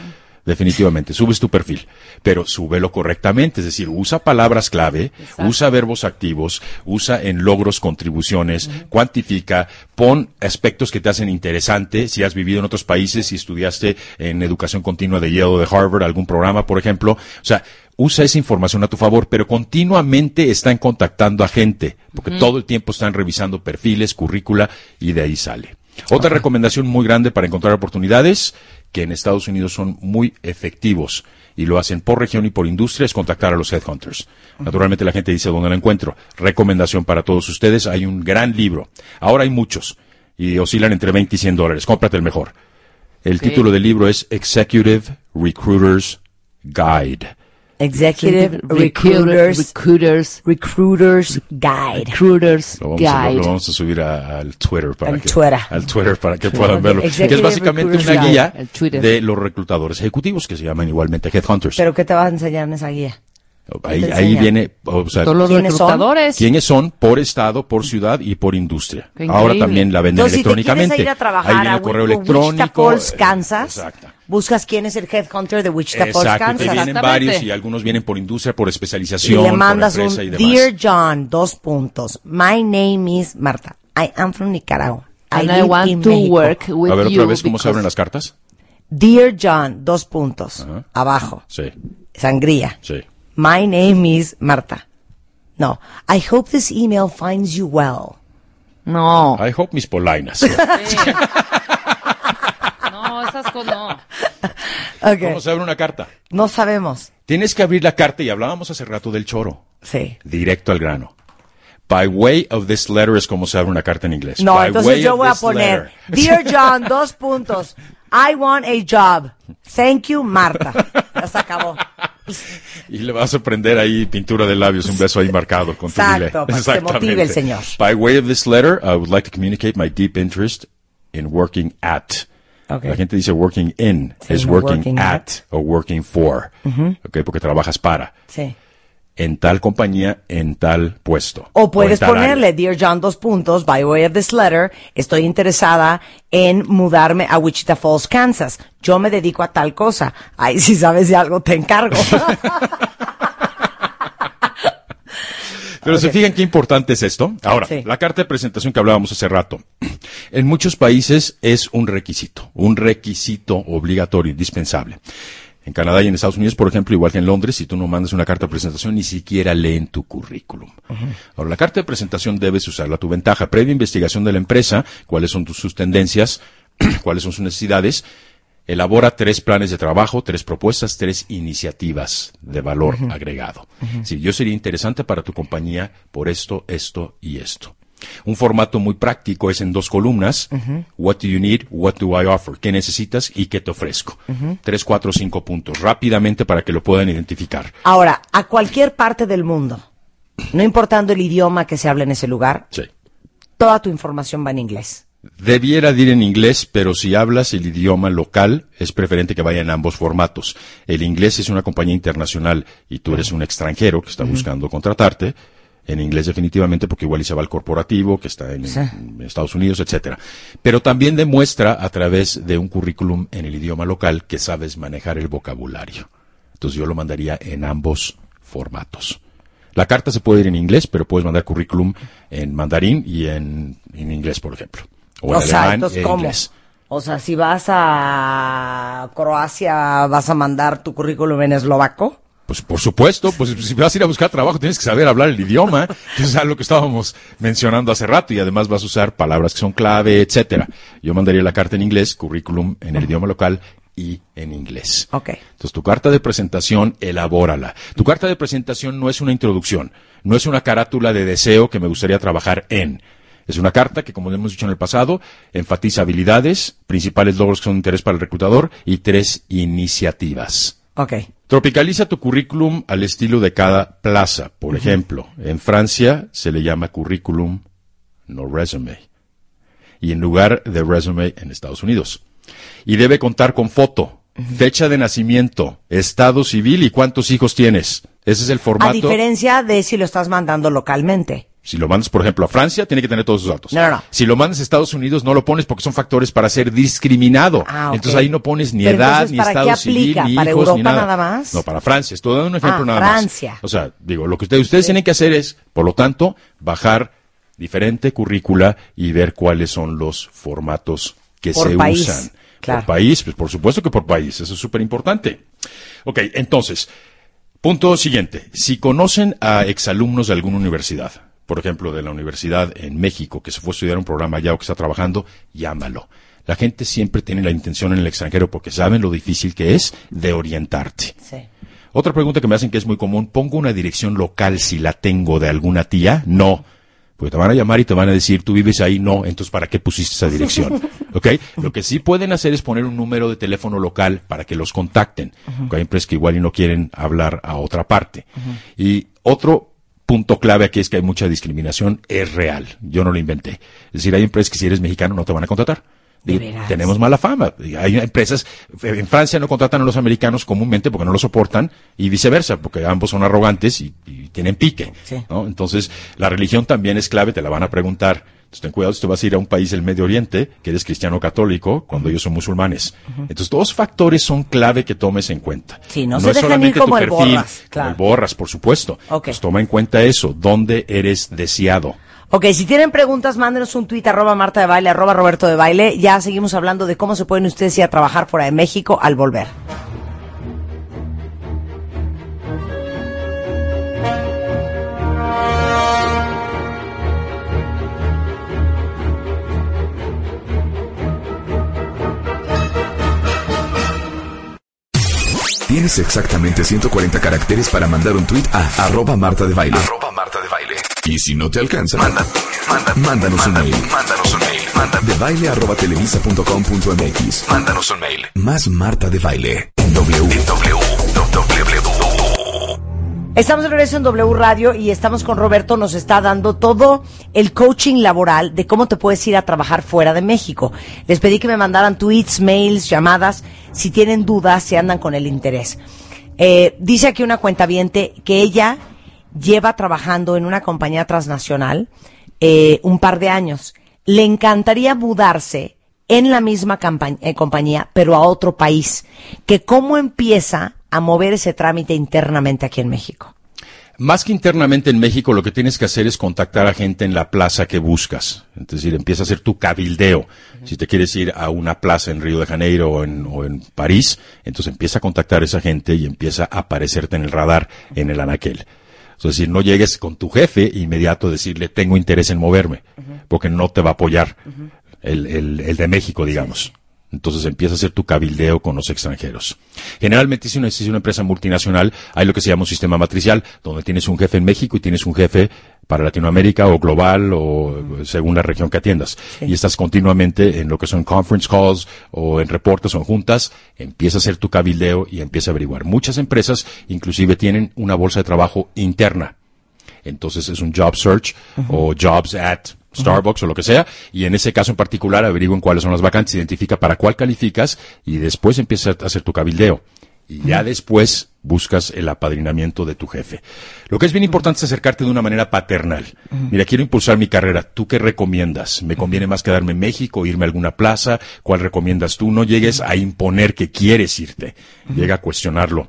[SPEAKER 5] Definitivamente, subes tu perfil, pero súbelo correctamente, es decir, usa palabras clave, usa verbos activos, usa en logros contribuciones, cuantifica, pon aspectos que te hacen interesante, si has vivido en otros países, si estudiaste en educación continua de Yale o de Harvard, algún programa, por ejemplo, o sea, usa esa información a tu favor, pero continuamente están contactando a gente, porque todo el tiempo están revisando perfiles, currícula, y de ahí sale. Otra recomendación muy grande para encontrar oportunidades, que en Estados Unidos son muy efectivos y lo hacen por región y por industria, es contactar a los headhunters. Naturalmente la gente dice dónde la encuentro. Recomendación para todos ustedes, hay un gran libro. Ahora hay muchos y oscilan entre 20 y 100 dólares. Cómprate el mejor. El título del libro es Executive Recruiters Guide.
[SPEAKER 3] Executive
[SPEAKER 7] Recruiters,
[SPEAKER 3] Recruiters,
[SPEAKER 7] recruiters,
[SPEAKER 3] Guide.
[SPEAKER 7] recruiters
[SPEAKER 5] Lo vamos, a, lo-
[SPEAKER 7] guide.
[SPEAKER 5] lo vamos a subir a- al Twitter para
[SPEAKER 3] Al
[SPEAKER 5] que
[SPEAKER 3] Twitter.
[SPEAKER 5] al Twitter para que puedan verlo. Que es básicamente
[SPEAKER 3] Recruiters
[SPEAKER 5] una
[SPEAKER 3] Guide.
[SPEAKER 5] guía de los reclutadores ejecutivos que se llaman igualmente headhunters.
[SPEAKER 3] ¿Pero qué te vas a enseñar en esa guía?
[SPEAKER 5] Ahí, ahí viene, o sea,
[SPEAKER 7] Todos los
[SPEAKER 3] ¿Quiénes son?
[SPEAKER 7] reclutadores.
[SPEAKER 5] quiénes son por estado, por ciudad y por industria. Ahora también la venden
[SPEAKER 3] Entonces, si te
[SPEAKER 5] electrónicamente.
[SPEAKER 3] ir a trabajar
[SPEAKER 5] ahí viene
[SPEAKER 3] a
[SPEAKER 5] el correo
[SPEAKER 3] Wi-
[SPEAKER 5] electrónico.
[SPEAKER 3] Wichita Falls,
[SPEAKER 5] eh,
[SPEAKER 3] Kansas,
[SPEAKER 5] Exacto.
[SPEAKER 3] buscas quién es el headhunter de Wichita Falls,
[SPEAKER 5] Exacto, te
[SPEAKER 3] Kansas.
[SPEAKER 5] vienen
[SPEAKER 7] Exactamente.
[SPEAKER 5] varios y algunos vienen por industria, por
[SPEAKER 3] Y
[SPEAKER 5] especialización,
[SPEAKER 3] le mandas
[SPEAKER 5] por
[SPEAKER 3] un
[SPEAKER 5] empresa y demás.
[SPEAKER 3] Dear John, dos puntos. My name is Marta. I am from Nicaragua. I
[SPEAKER 7] And I want
[SPEAKER 3] in
[SPEAKER 7] to
[SPEAKER 3] Mexico.
[SPEAKER 7] work with
[SPEAKER 5] a ver
[SPEAKER 7] you
[SPEAKER 5] otra vez cómo se abren las cartas.
[SPEAKER 3] Dear John, dos puntos.
[SPEAKER 5] Ajá.
[SPEAKER 3] Abajo.
[SPEAKER 5] Sí,
[SPEAKER 3] Sangría.
[SPEAKER 5] sí.
[SPEAKER 3] My name is Marta. No. I hope this email finds you well.
[SPEAKER 7] No,
[SPEAKER 5] I hope mis polainas.
[SPEAKER 7] no, esas cosas no.
[SPEAKER 5] ¿Cómo se abre una carta?
[SPEAKER 3] No sabemos.
[SPEAKER 5] Tienes que abrir la carta y hablábamos hace rato del choro.
[SPEAKER 3] Sí.
[SPEAKER 5] Directo al grano. By way of this letter es como se abre una carta en inglés.
[SPEAKER 3] No,
[SPEAKER 5] By
[SPEAKER 3] entonces
[SPEAKER 5] way
[SPEAKER 3] yo voy a poner,
[SPEAKER 5] letter.
[SPEAKER 3] Dear John, dos puntos. I want a job. Thank you, Marta. Ya se acabó.
[SPEAKER 5] Y le vas a prender ahí pintura de labios, un beso ahí marcado con tu
[SPEAKER 3] Exacto, para que se motive el señor.
[SPEAKER 5] By way of this letter, I would like to communicate my deep interest in working at.
[SPEAKER 3] Okay.
[SPEAKER 5] La gente dice working in,
[SPEAKER 3] Sí,
[SPEAKER 5] es working,
[SPEAKER 3] working
[SPEAKER 5] at, o working for. Ok, porque trabajas para.
[SPEAKER 3] Sí.
[SPEAKER 5] En tal compañía, en tal puesto.
[SPEAKER 3] O puedes ponerle,
[SPEAKER 5] área.
[SPEAKER 3] Dear John, dos puntos, by way of this letter, estoy interesada en mudarme a Wichita Falls, Kansas. Yo me dedico a tal cosa. Ay, si sabes de algo, te encargo.
[SPEAKER 5] Pero se fijan qué importante es esto. Ahora,
[SPEAKER 3] Sí.
[SPEAKER 5] la carta de presentación que hablábamos hace rato. En muchos países es un requisito, un requisito obligatorio, indispensable. En Canadá y en Estados Unidos, por ejemplo, igual que en Londres, si tú no mandas una carta de presentación, ni siquiera leen tu currículum. Ahora, la carta de presentación debes usarla a tu ventaja. Previa investigación de la empresa, cuáles son tus, sus tendencias, cuáles son sus necesidades, elabora tres planes de trabajo, tres propuestas, tres iniciativas de valor agregado. Si yo sería interesante para tu compañía por esto, esto y esto. Un formato muy práctico es en dos columnas. What do you need? What do I offer? ¿Qué necesitas y qué te ofrezco? Tres, cuatro, cinco puntos. Rápidamente para que lo puedan identificar.
[SPEAKER 3] Ahora, a cualquier parte del mundo, no importando el idioma que se habla en ese lugar,
[SPEAKER 5] Sí.
[SPEAKER 3] toda tu información va en inglés.
[SPEAKER 5] Debiera de ir en inglés, pero si hablas el idioma local, es preferente que vaya en ambos formatos. El inglés es una compañía internacional y tú eres un extranjero que está buscando contratarte. En inglés definitivamente, porque igual y se va al corporativo, que está en,
[SPEAKER 3] Sí.
[SPEAKER 5] en Estados Unidos, etcétera. Pero también demuestra a través de un currículum en el idioma local que sabes manejar el vocabulario. Entonces yo lo mandaría en ambos formatos. La carta se puede ir en inglés, pero puedes mandar currículum en mandarín y en, en inglés, por ejemplo. O en
[SPEAKER 3] sea,
[SPEAKER 5] alemán e inglés.
[SPEAKER 3] O sea, si vas a Croacia, ¿vas a mandar tu currículum en eslovaco?
[SPEAKER 5] Pues por supuesto, pues si vas a ir a buscar trabajo tienes que saber hablar el idioma, que es algo que estábamos mencionando hace rato y además vas a usar palabras que son clave, etcétera. Yo mandaría la carta en inglés, currículum en el idioma local y en inglés.
[SPEAKER 3] Ok.
[SPEAKER 5] Entonces tu carta de presentación, elabórala. Tu carta de presentación no es una introducción, no es una carátula de deseo que me gustaría trabajar en. Es una carta que, como hemos dicho en el pasado, enfatiza habilidades, principales logros que son de interés para el reclutador y tres iniciativas.
[SPEAKER 3] Ok.
[SPEAKER 5] Tropicaliza tu currículum al estilo de cada plaza. Por ejemplo, en Francia se le llama currículum, no resume. Y en lugar de resume en Estados Unidos. Y debe contar con foto, fecha de nacimiento, estado civil y cuántos hijos tienes. Ese es el
[SPEAKER 3] A
[SPEAKER 5] formato.
[SPEAKER 3] diferencia de si lo estás mandando localmente.
[SPEAKER 5] Si lo mandas, por ejemplo, a Francia, tiene que tener todos sus datos.
[SPEAKER 3] No, no, no.
[SPEAKER 5] Si lo mandas a Estados Unidos, no lo pones porque son factores para ser discriminado.
[SPEAKER 3] Ah, ok.
[SPEAKER 5] Entonces ahí no pones ni
[SPEAKER 3] Pero
[SPEAKER 5] edad,
[SPEAKER 3] entonces,
[SPEAKER 5] ni
[SPEAKER 3] ¿para
[SPEAKER 5] estado
[SPEAKER 3] qué
[SPEAKER 5] civil, ni
[SPEAKER 3] ¿Para
[SPEAKER 5] hijos, ni
[SPEAKER 3] Europa
[SPEAKER 5] nada.
[SPEAKER 3] nada más?
[SPEAKER 5] No, para Francia. Estoy dando un ejemplo
[SPEAKER 3] Ah,
[SPEAKER 5] nada
[SPEAKER 3] Francia.
[SPEAKER 5] más. O sea, digo, lo que ustedes, ustedes tienen que hacer es, por lo tanto, bajar diferente currícula y ver cuáles son los formatos que
[SPEAKER 3] Por
[SPEAKER 5] se
[SPEAKER 3] país,
[SPEAKER 5] usan.
[SPEAKER 3] claro.
[SPEAKER 5] Por país, pues por supuesto que por país. Eso es súper importante. Ok, entonces, Punto siguiente. Si conocen a exalumnos de alguna universidad, por ejemplo, de la universidad en México, que se fue a estudiar un programa allá o que está trabajando, llámalo. La gente siempre tiene la intención en el extranjero porque saben lo difícil que es de orientarte.
[SPEAKER 3] Sí.
[SPEAKER 5] Otra pregunta que me hacen que es muy común, ¿pongo una dirección local si la tengo de alguna tía? No. Porque te van a llamar y te van a decir, tú vives ahí, no, entonces ¿para qué pusiste esa dirección? ¿Ok? Lo que sí pueden hacer es poner un número de teléfono local para que los contacten. Porque Hay empresas que igual y no quieren hablar a otra parte. Y otro punto clave aquí es que hay mucha discriminación, es real. Yo no lo inventé. Es decir, hay empresas que si eres mexicano no te van a contratar. Tenemos mala fama. Hay empresas, en Francia no contratan a los americanos comúnmente porque no lo soportan y viceversa, porque ambos son arrogantes y, y tienen pique.
[SPEAKER 3] Sí.
[SPEAKER 5] ¿no? Entonces, la religión también es clave, te la van a preguntar. Entonces, ten cuidado si te vas a ir a un país del Medio Oriente, que eres cristiano católico, cuando ellos son musulmanes. Entonces, dos factores son clave que tomes en cuenta.
[SPEAKER 3] Sí, no se
[SPEAKER 5] es
[SPEAKER 3] dejan
[SPEAKER 5] solamente
[SPEAKER 3] ir como
[SPEAKER 5] tu
[SPEAKER 3] el
[SPEAKER 5] perfil,
[SPEAKER 3] borras,
[SPEAKER 5] como
[SPEAKER 3] claro.
[SPEAKER 5] el borras, por supuesto.
[SPEAKER 3] Ok.
[SPEAKER 5] Pues toma en cuenta eso, dónde eres deseado.
[SPEAKER 3] Ok, si tienen preguntas, mándenos un tuit arroba Marta de Baile, arroba Roberto de Baile. Ya seguimos hablando de cómo se pueden ustedes ir a trabajar fuera de México al volver.
[SPEAKER 2] Tienes exactamente 140 caracteres para mandar un tweet a arroba Marta de Baile. Arroba Marta de Baile. Y si no te alcanza, manda, manda, mándanos un mail. Mándanos un mail. Manda de baile arroba televisa punto com punto MX. Mándanos un mail. Más Marta de Baile. En W. En W. W.
[SPEAKER 3] Estamos de regreso en W Radio y estamos con Roberto. Nos está dando todo el coaching laboral de cómo te puedes ir a trabajar fuera de México. Les pedí que me mandaran tweets, mails, llamadas, si tienen dudas, si andan con el interés. Eh, dice aquí una cuenta que ella lleva trabajando en una compañía transnacional eh, un par de años. Le encantaría mudarse en la misma eh, compañía, pero a otro país. Que cómo empieza a mover ese trámite internamente aquí en México.
[SPEAKER 5] Más que internamente en México, lo que tienes que hacer es contactar a gente en la plaza que buscas. Es decir, empieza a hacer tu cabildeo. Si te quieres ir a una plaza en Río de Janeiro o en, o en París, entonces empieza a contactar a esa gente y empieza a aparecerte en el radar en el anaquel. Es decir, no llegues con tu jefe inmediato a decirle tengo interés en moverme, porque no te va a apoyar el, el- el de México, digamos. Entonces empieza a hacer tu cabildeo con los extranjeros. Generalmente si una, si es una empresa multinacional, hay lo que se llama un sistema matricial, donde tienes un jefe en México y tienes un jefe para Latinoamérica o global o según la región que atiendas. Y estás continuamente en lo que son conference calls o en reportes o en juntas, empieza a hacer tu cabildeo y empieza a averiguar. Muchas empresas inclusive tienen una bolsa de trabajo interna. Entonces es un job search o jobs at Starbucks o lo que sea. Y en ese caso en particular averigüen cuáles son las vacantes, identifica para cuál calificas y después empieza a hacer tu cabildeo. Y ya después buscas el apadrinamiento de tu jefe. Lo que es bien importante es acercarte de una manera paternal. Mira, quiero impulsar mi carrera. ¿Tú qué recomiendas? ¿Me conviene más quedarme en México, irme a alguna plaza? ¿Cuál recomiendas tú? No llegues a imponer que quieres irte. Llega a cuestionarlo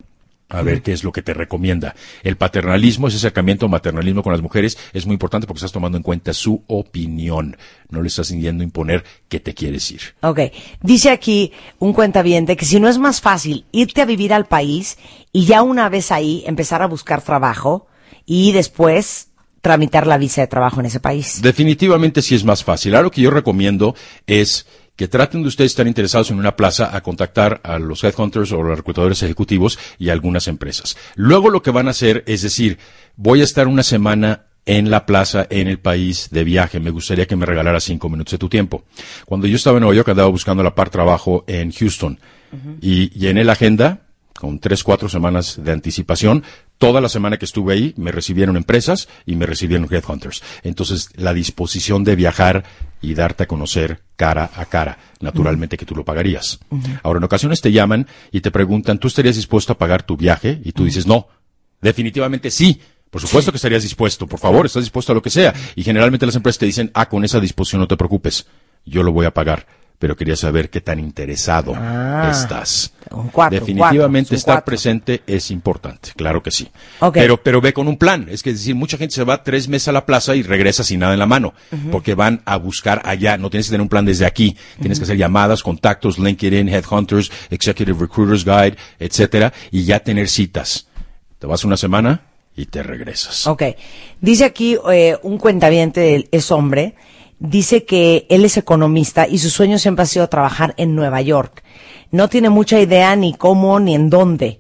[SPEAKER 5] a ver qué es lo que te recomienda. El paternalismo, ese acercamiento al maternalismo con las mujeres es muy importante porque estás tomando en cuenta su opinión. No le estás a imponer que te quieres ir.
[SPEAKER 3] Ok. Dice aquí un cuentaviente que si no es más fácil irte a vivir al país y ya una vez ahí empezar a buscar trabajo y después tramitar la visa de trabajo en ese país.
[SPEAKER 5] Definitivamente sí es más fácil. Ahora lo que yo recomiendo es que traten de ustedes estar interesados en una plaza a contactar a los headhunters o los reclutadores ejecutivos y a algunas empresas. Luego lo que van a hacer es decir, voy a estar una semana en la plaza, en el país, de viaje. Me gustaría que me regalara cinco minutos de tu tiempo. Cuando yo estaba en Nueva York andaba buscando la par trabajo en Houston y llené la agenda con tres, cuatro semanas de anticipación. Toda la semana que estuve ahí me recibieron empresas y me recibieron headhunters. Entonces, la disposición de viajar y darte a conocer cara a cara, naturalmente que tú lo pagarías. Ahora, en ocasiones te llaman y te preguntan, ¿tú estarías dispuesto a pagar tu viaje? Y tú dices, no, definitivamente sí. Por supuesto que estarías dispuesto, por favor, estás dispuesto a lo que sea. Y generalmente las empresas te dicen, ah, con esa disposición no te preocupes, yo lo voy a pagar. Pero quería saber qué tan interesado
[SPEAKER 3] Ah,
[SPEAKER 5] estás.
[SPEAKER 3] un cuatro,
[SPEAKER 5] Definitivamente
[SPEAKER 3] cuatro,
[SPEAKER 5] estar
[SPEAKER 3] cuatro.
[SPEAKER 5] presente es importante, claro que sí.
[SPEAKER 3] Ok.
[SPEAKER 5] Pero, pero ve con un plan. Es que es decir, mucha gente se va tres meses a la plaza y regresa sin nada en la mano, porque van a buscar allá. No tienes que tener un plan desde aquí. Tienes que hacer llamadas, contactos, LinkedIn, Headhunters, Executive Recruiters Guide, etcétera, y ya tener citas. Te vas una semana y te regresas.
[SPEAKER 3] Ok. Dice aquí eh, un cuentaviente, es hombre, dice que él es economista y su sueño siempre ha sido trabajar en Nueva York. No tiene mucha idea ni cómo ni en dónde,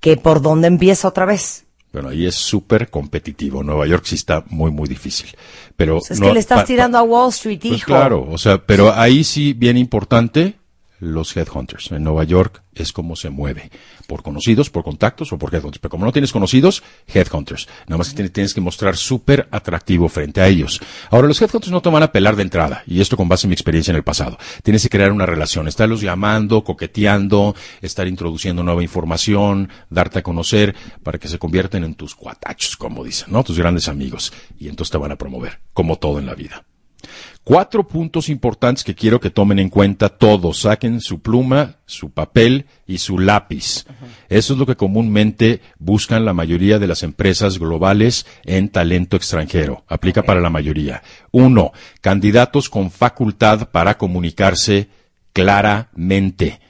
[SPEAKER 3] que por dónde empieza otra vez.
[SPEAKER 5] Bueno, ahí es súper competitivo. Nueva York sí está muy, muy difícil. Pero
[SPEAKER 3] Pues es
[SPEAKER 5] no-
[SPEAKER 3] que le estás tirando a Wall Street,
[SPEAKER 5] Pues
[SPEAKER 3] hijo.
[SPEAKER 5] claro, o sea, pero ahí sí bien importante los headhunters. En Nueva York es como se mueve. Por conocidos, por contactos o por headhunters. Pero como no tienes conocidos, headhunters. Nada más que tienes, que mostrar súper atractivo frente a ellos. Ahora, los headhunters no te van a pelar de entrada. Y esto con base en mi experiencia en el pasado. Tienes que crear una relación. Estarlos llamando, coqueteando, estar introduciendo nueva información, darte a conocer para que se convierten en tus cuatachos, como dicen, ¿no? Tus grandes amigos. Y entonces te van a promover. Como todo en la vida. Cuatro puntos importantes que quiero que tomen en cuenta todos. Saquen su pluma, su papel y su lápiz. Eso es lo que comúnmente buscan la mayoría de las empresas globales en talento extranjero. Aplica para la mayoría. Uno, candidatos con facultad para comunicarse claramente.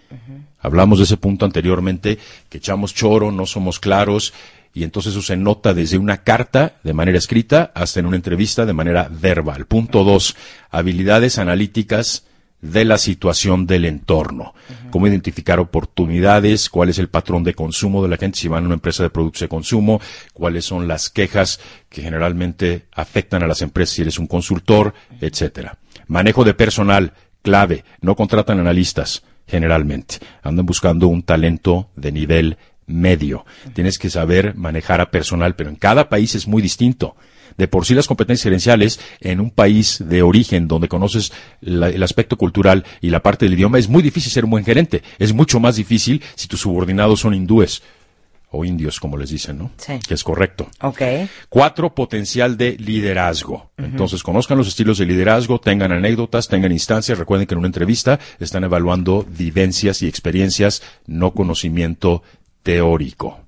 [SPEAKER 5] Hablamos de ese punto anteriormente, que echamos choro, no somos claros, y entonces eso se nota desde una carta de manera escrita hasta en una entrevista de manera verbal. Punto dos, habilidades analíticas de la situación del entorno. Cómo identificar oportunidades, cuál es el patrón de consumo de la gente si van a una empresa de productos de consumo, cuáles son las quejas que generalmente afectan a las empresas si eres un consultor, etcétera. Manejo de personal, clave, no contratan analistas generalmente. Andan buscando un talento de nivel medio. Tienes que saber manejar a personal, pero en cada país es muy distinto. De por sí las competencias gerenciales en un país de origen donde conoces la- el aspecto cultural y la parte del idioma es muy difícil ser un buen gerente. Es mucho más difícil si tus subordinados son hindúes o indios, como les dicen, ¿no?
[SPEAKER 3] Sí.
[SPEAKER 5] Que es correcto.
[SPEAKER 3] Ok.
[SPEAKER 5] Cuatro, potencial de liderazgo. Entonces, conozcan los estilos de liderazgo, tengan anécdotas, tengan instancias. Recuerden que en una entrevista están evaluando vivencias y experiencias, no conocimiento teórico.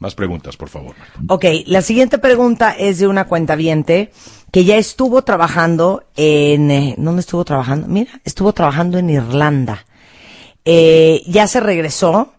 [SPEAKER 5] Más preguntas, por favor.
[SPEAKER 3] Ok, la siguiente pregunta es de una cuentaviente que ya estuvo trabajando en... eh, ¿Dónde estuvo trabajando? Mira, estuvo trabajando en Irlanda. Eh, ya se regresó,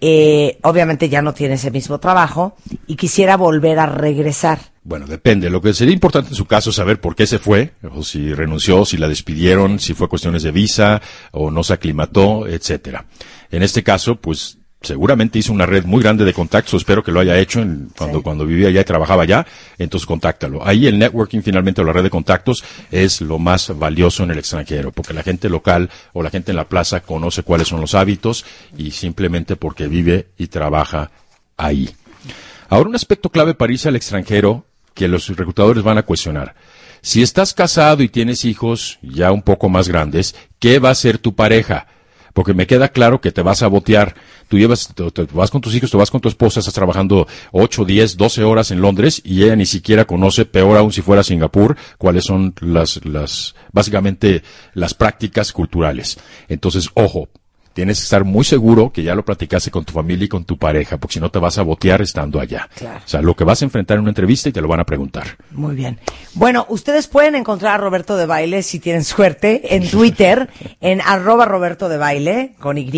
[SPEAKER 3] eh, obviamente ya no tiene ese mismo trabajo y quisiera volver a regresar.
[SPEAKER 5] Bueno, depende. Lo que sería importante en su caso es saber por qué se fue, o si renunció, si la despidieron, si fue cuestiones de visa, o no se aclimató, etcétera. En este caso, pues seguramente hizo una red muy grande de contactos, espero que lo haya hecho en- cuando,
[SPEAKER 3] Sí.
[SPEAKER 5] cuando vivía allá y trabajaba allá, entonces contáctalo. Ahí el networking finalmente o la red de contactos es lo más valioso en el extranjero, porque la gente local o la gente en la plaza conoce cuáles son los hábitos y simplemente porque vive y trabaja ahí. Ahora un aspecto clave para irse al extranjero que los reclutadores van a cuestionar. Si estás casado y tienes hijos ya un poco más grandes, ¿qué va a ser tu pareja? Porque me queda claro que te vas a botear. Tú llevas, te, vas con tus hijos, te vas con tu esposa, estás trabajando 8, 10, 12 horas en Londres y ella ni siquiera conoce, peor aún si fuera Singapur, cuáles son las, las, básicamente las prácticas culturales. Entonces, ojo, tienes que estar muy seguro que ya lo platicaste con tu familia y con tu pareja, porque si no te vas a botear estando allá.
[SPEAKER 3] Claro.
[SPEAKER 5] O sea, lo que vas a enfrentar en una entrevista y te lo van a preguntar.
[SPEAKER 3] Muy bien. Bueno, ustedes pueden encontrar a Roberto de Baile, si tienen suerte, en Twitter, en arroba Roberto de Baile, con Y,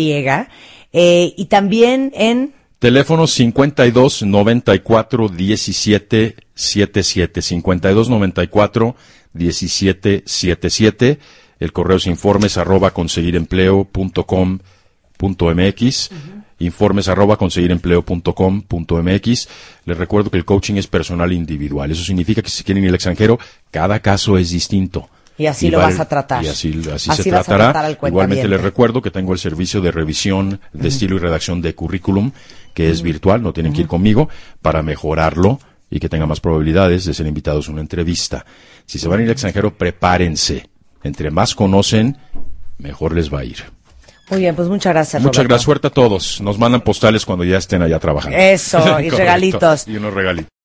[SPEAKER 3] eh, y también en...
[SPEAKER 5] Teléfono 52 94 17 77. 52 94 17 77. El correo es informes arroba conseguirempleo.com.mx. Informes arroba conseguirempleo.com.mx. Les recuerdo que el coaching es personal e individual. Eso significa que si quieren ir al extranjero, cada caso es distinto.
[SPEAKER 3] Y así lo vas a tratar.
[SPEAKER 5] Y así, así,
[SPEAKER 3] Así
[SPEAKER 5] se tratará.
[SPEAKER 3] tratar al
[SPEAKER 5] Igualmente les recuerdo que tengo el servicio de revisión de estilo y redacción de currículum, que es virtual, no tienen que ir conmigo, para mejorarlo y que tenga más probabilidades de ser invitados a una entrevista. Si se van a ir al extranjero, prepárense. Entre más conocen, mejor les va a ir.
[SPEAKER 3] Muy bien, pues muchas gracias.
[SPEAKER 5] Muchas
[SPEAKER 3] Roberto.
[SPEAKER 5] gracias, suerte a todos. Nos mandan postales cuando ya estén allá trabajando.
[SPEAKER 3] Eso, y regalitos.
[SPEAKER 5] Y unos regalitos.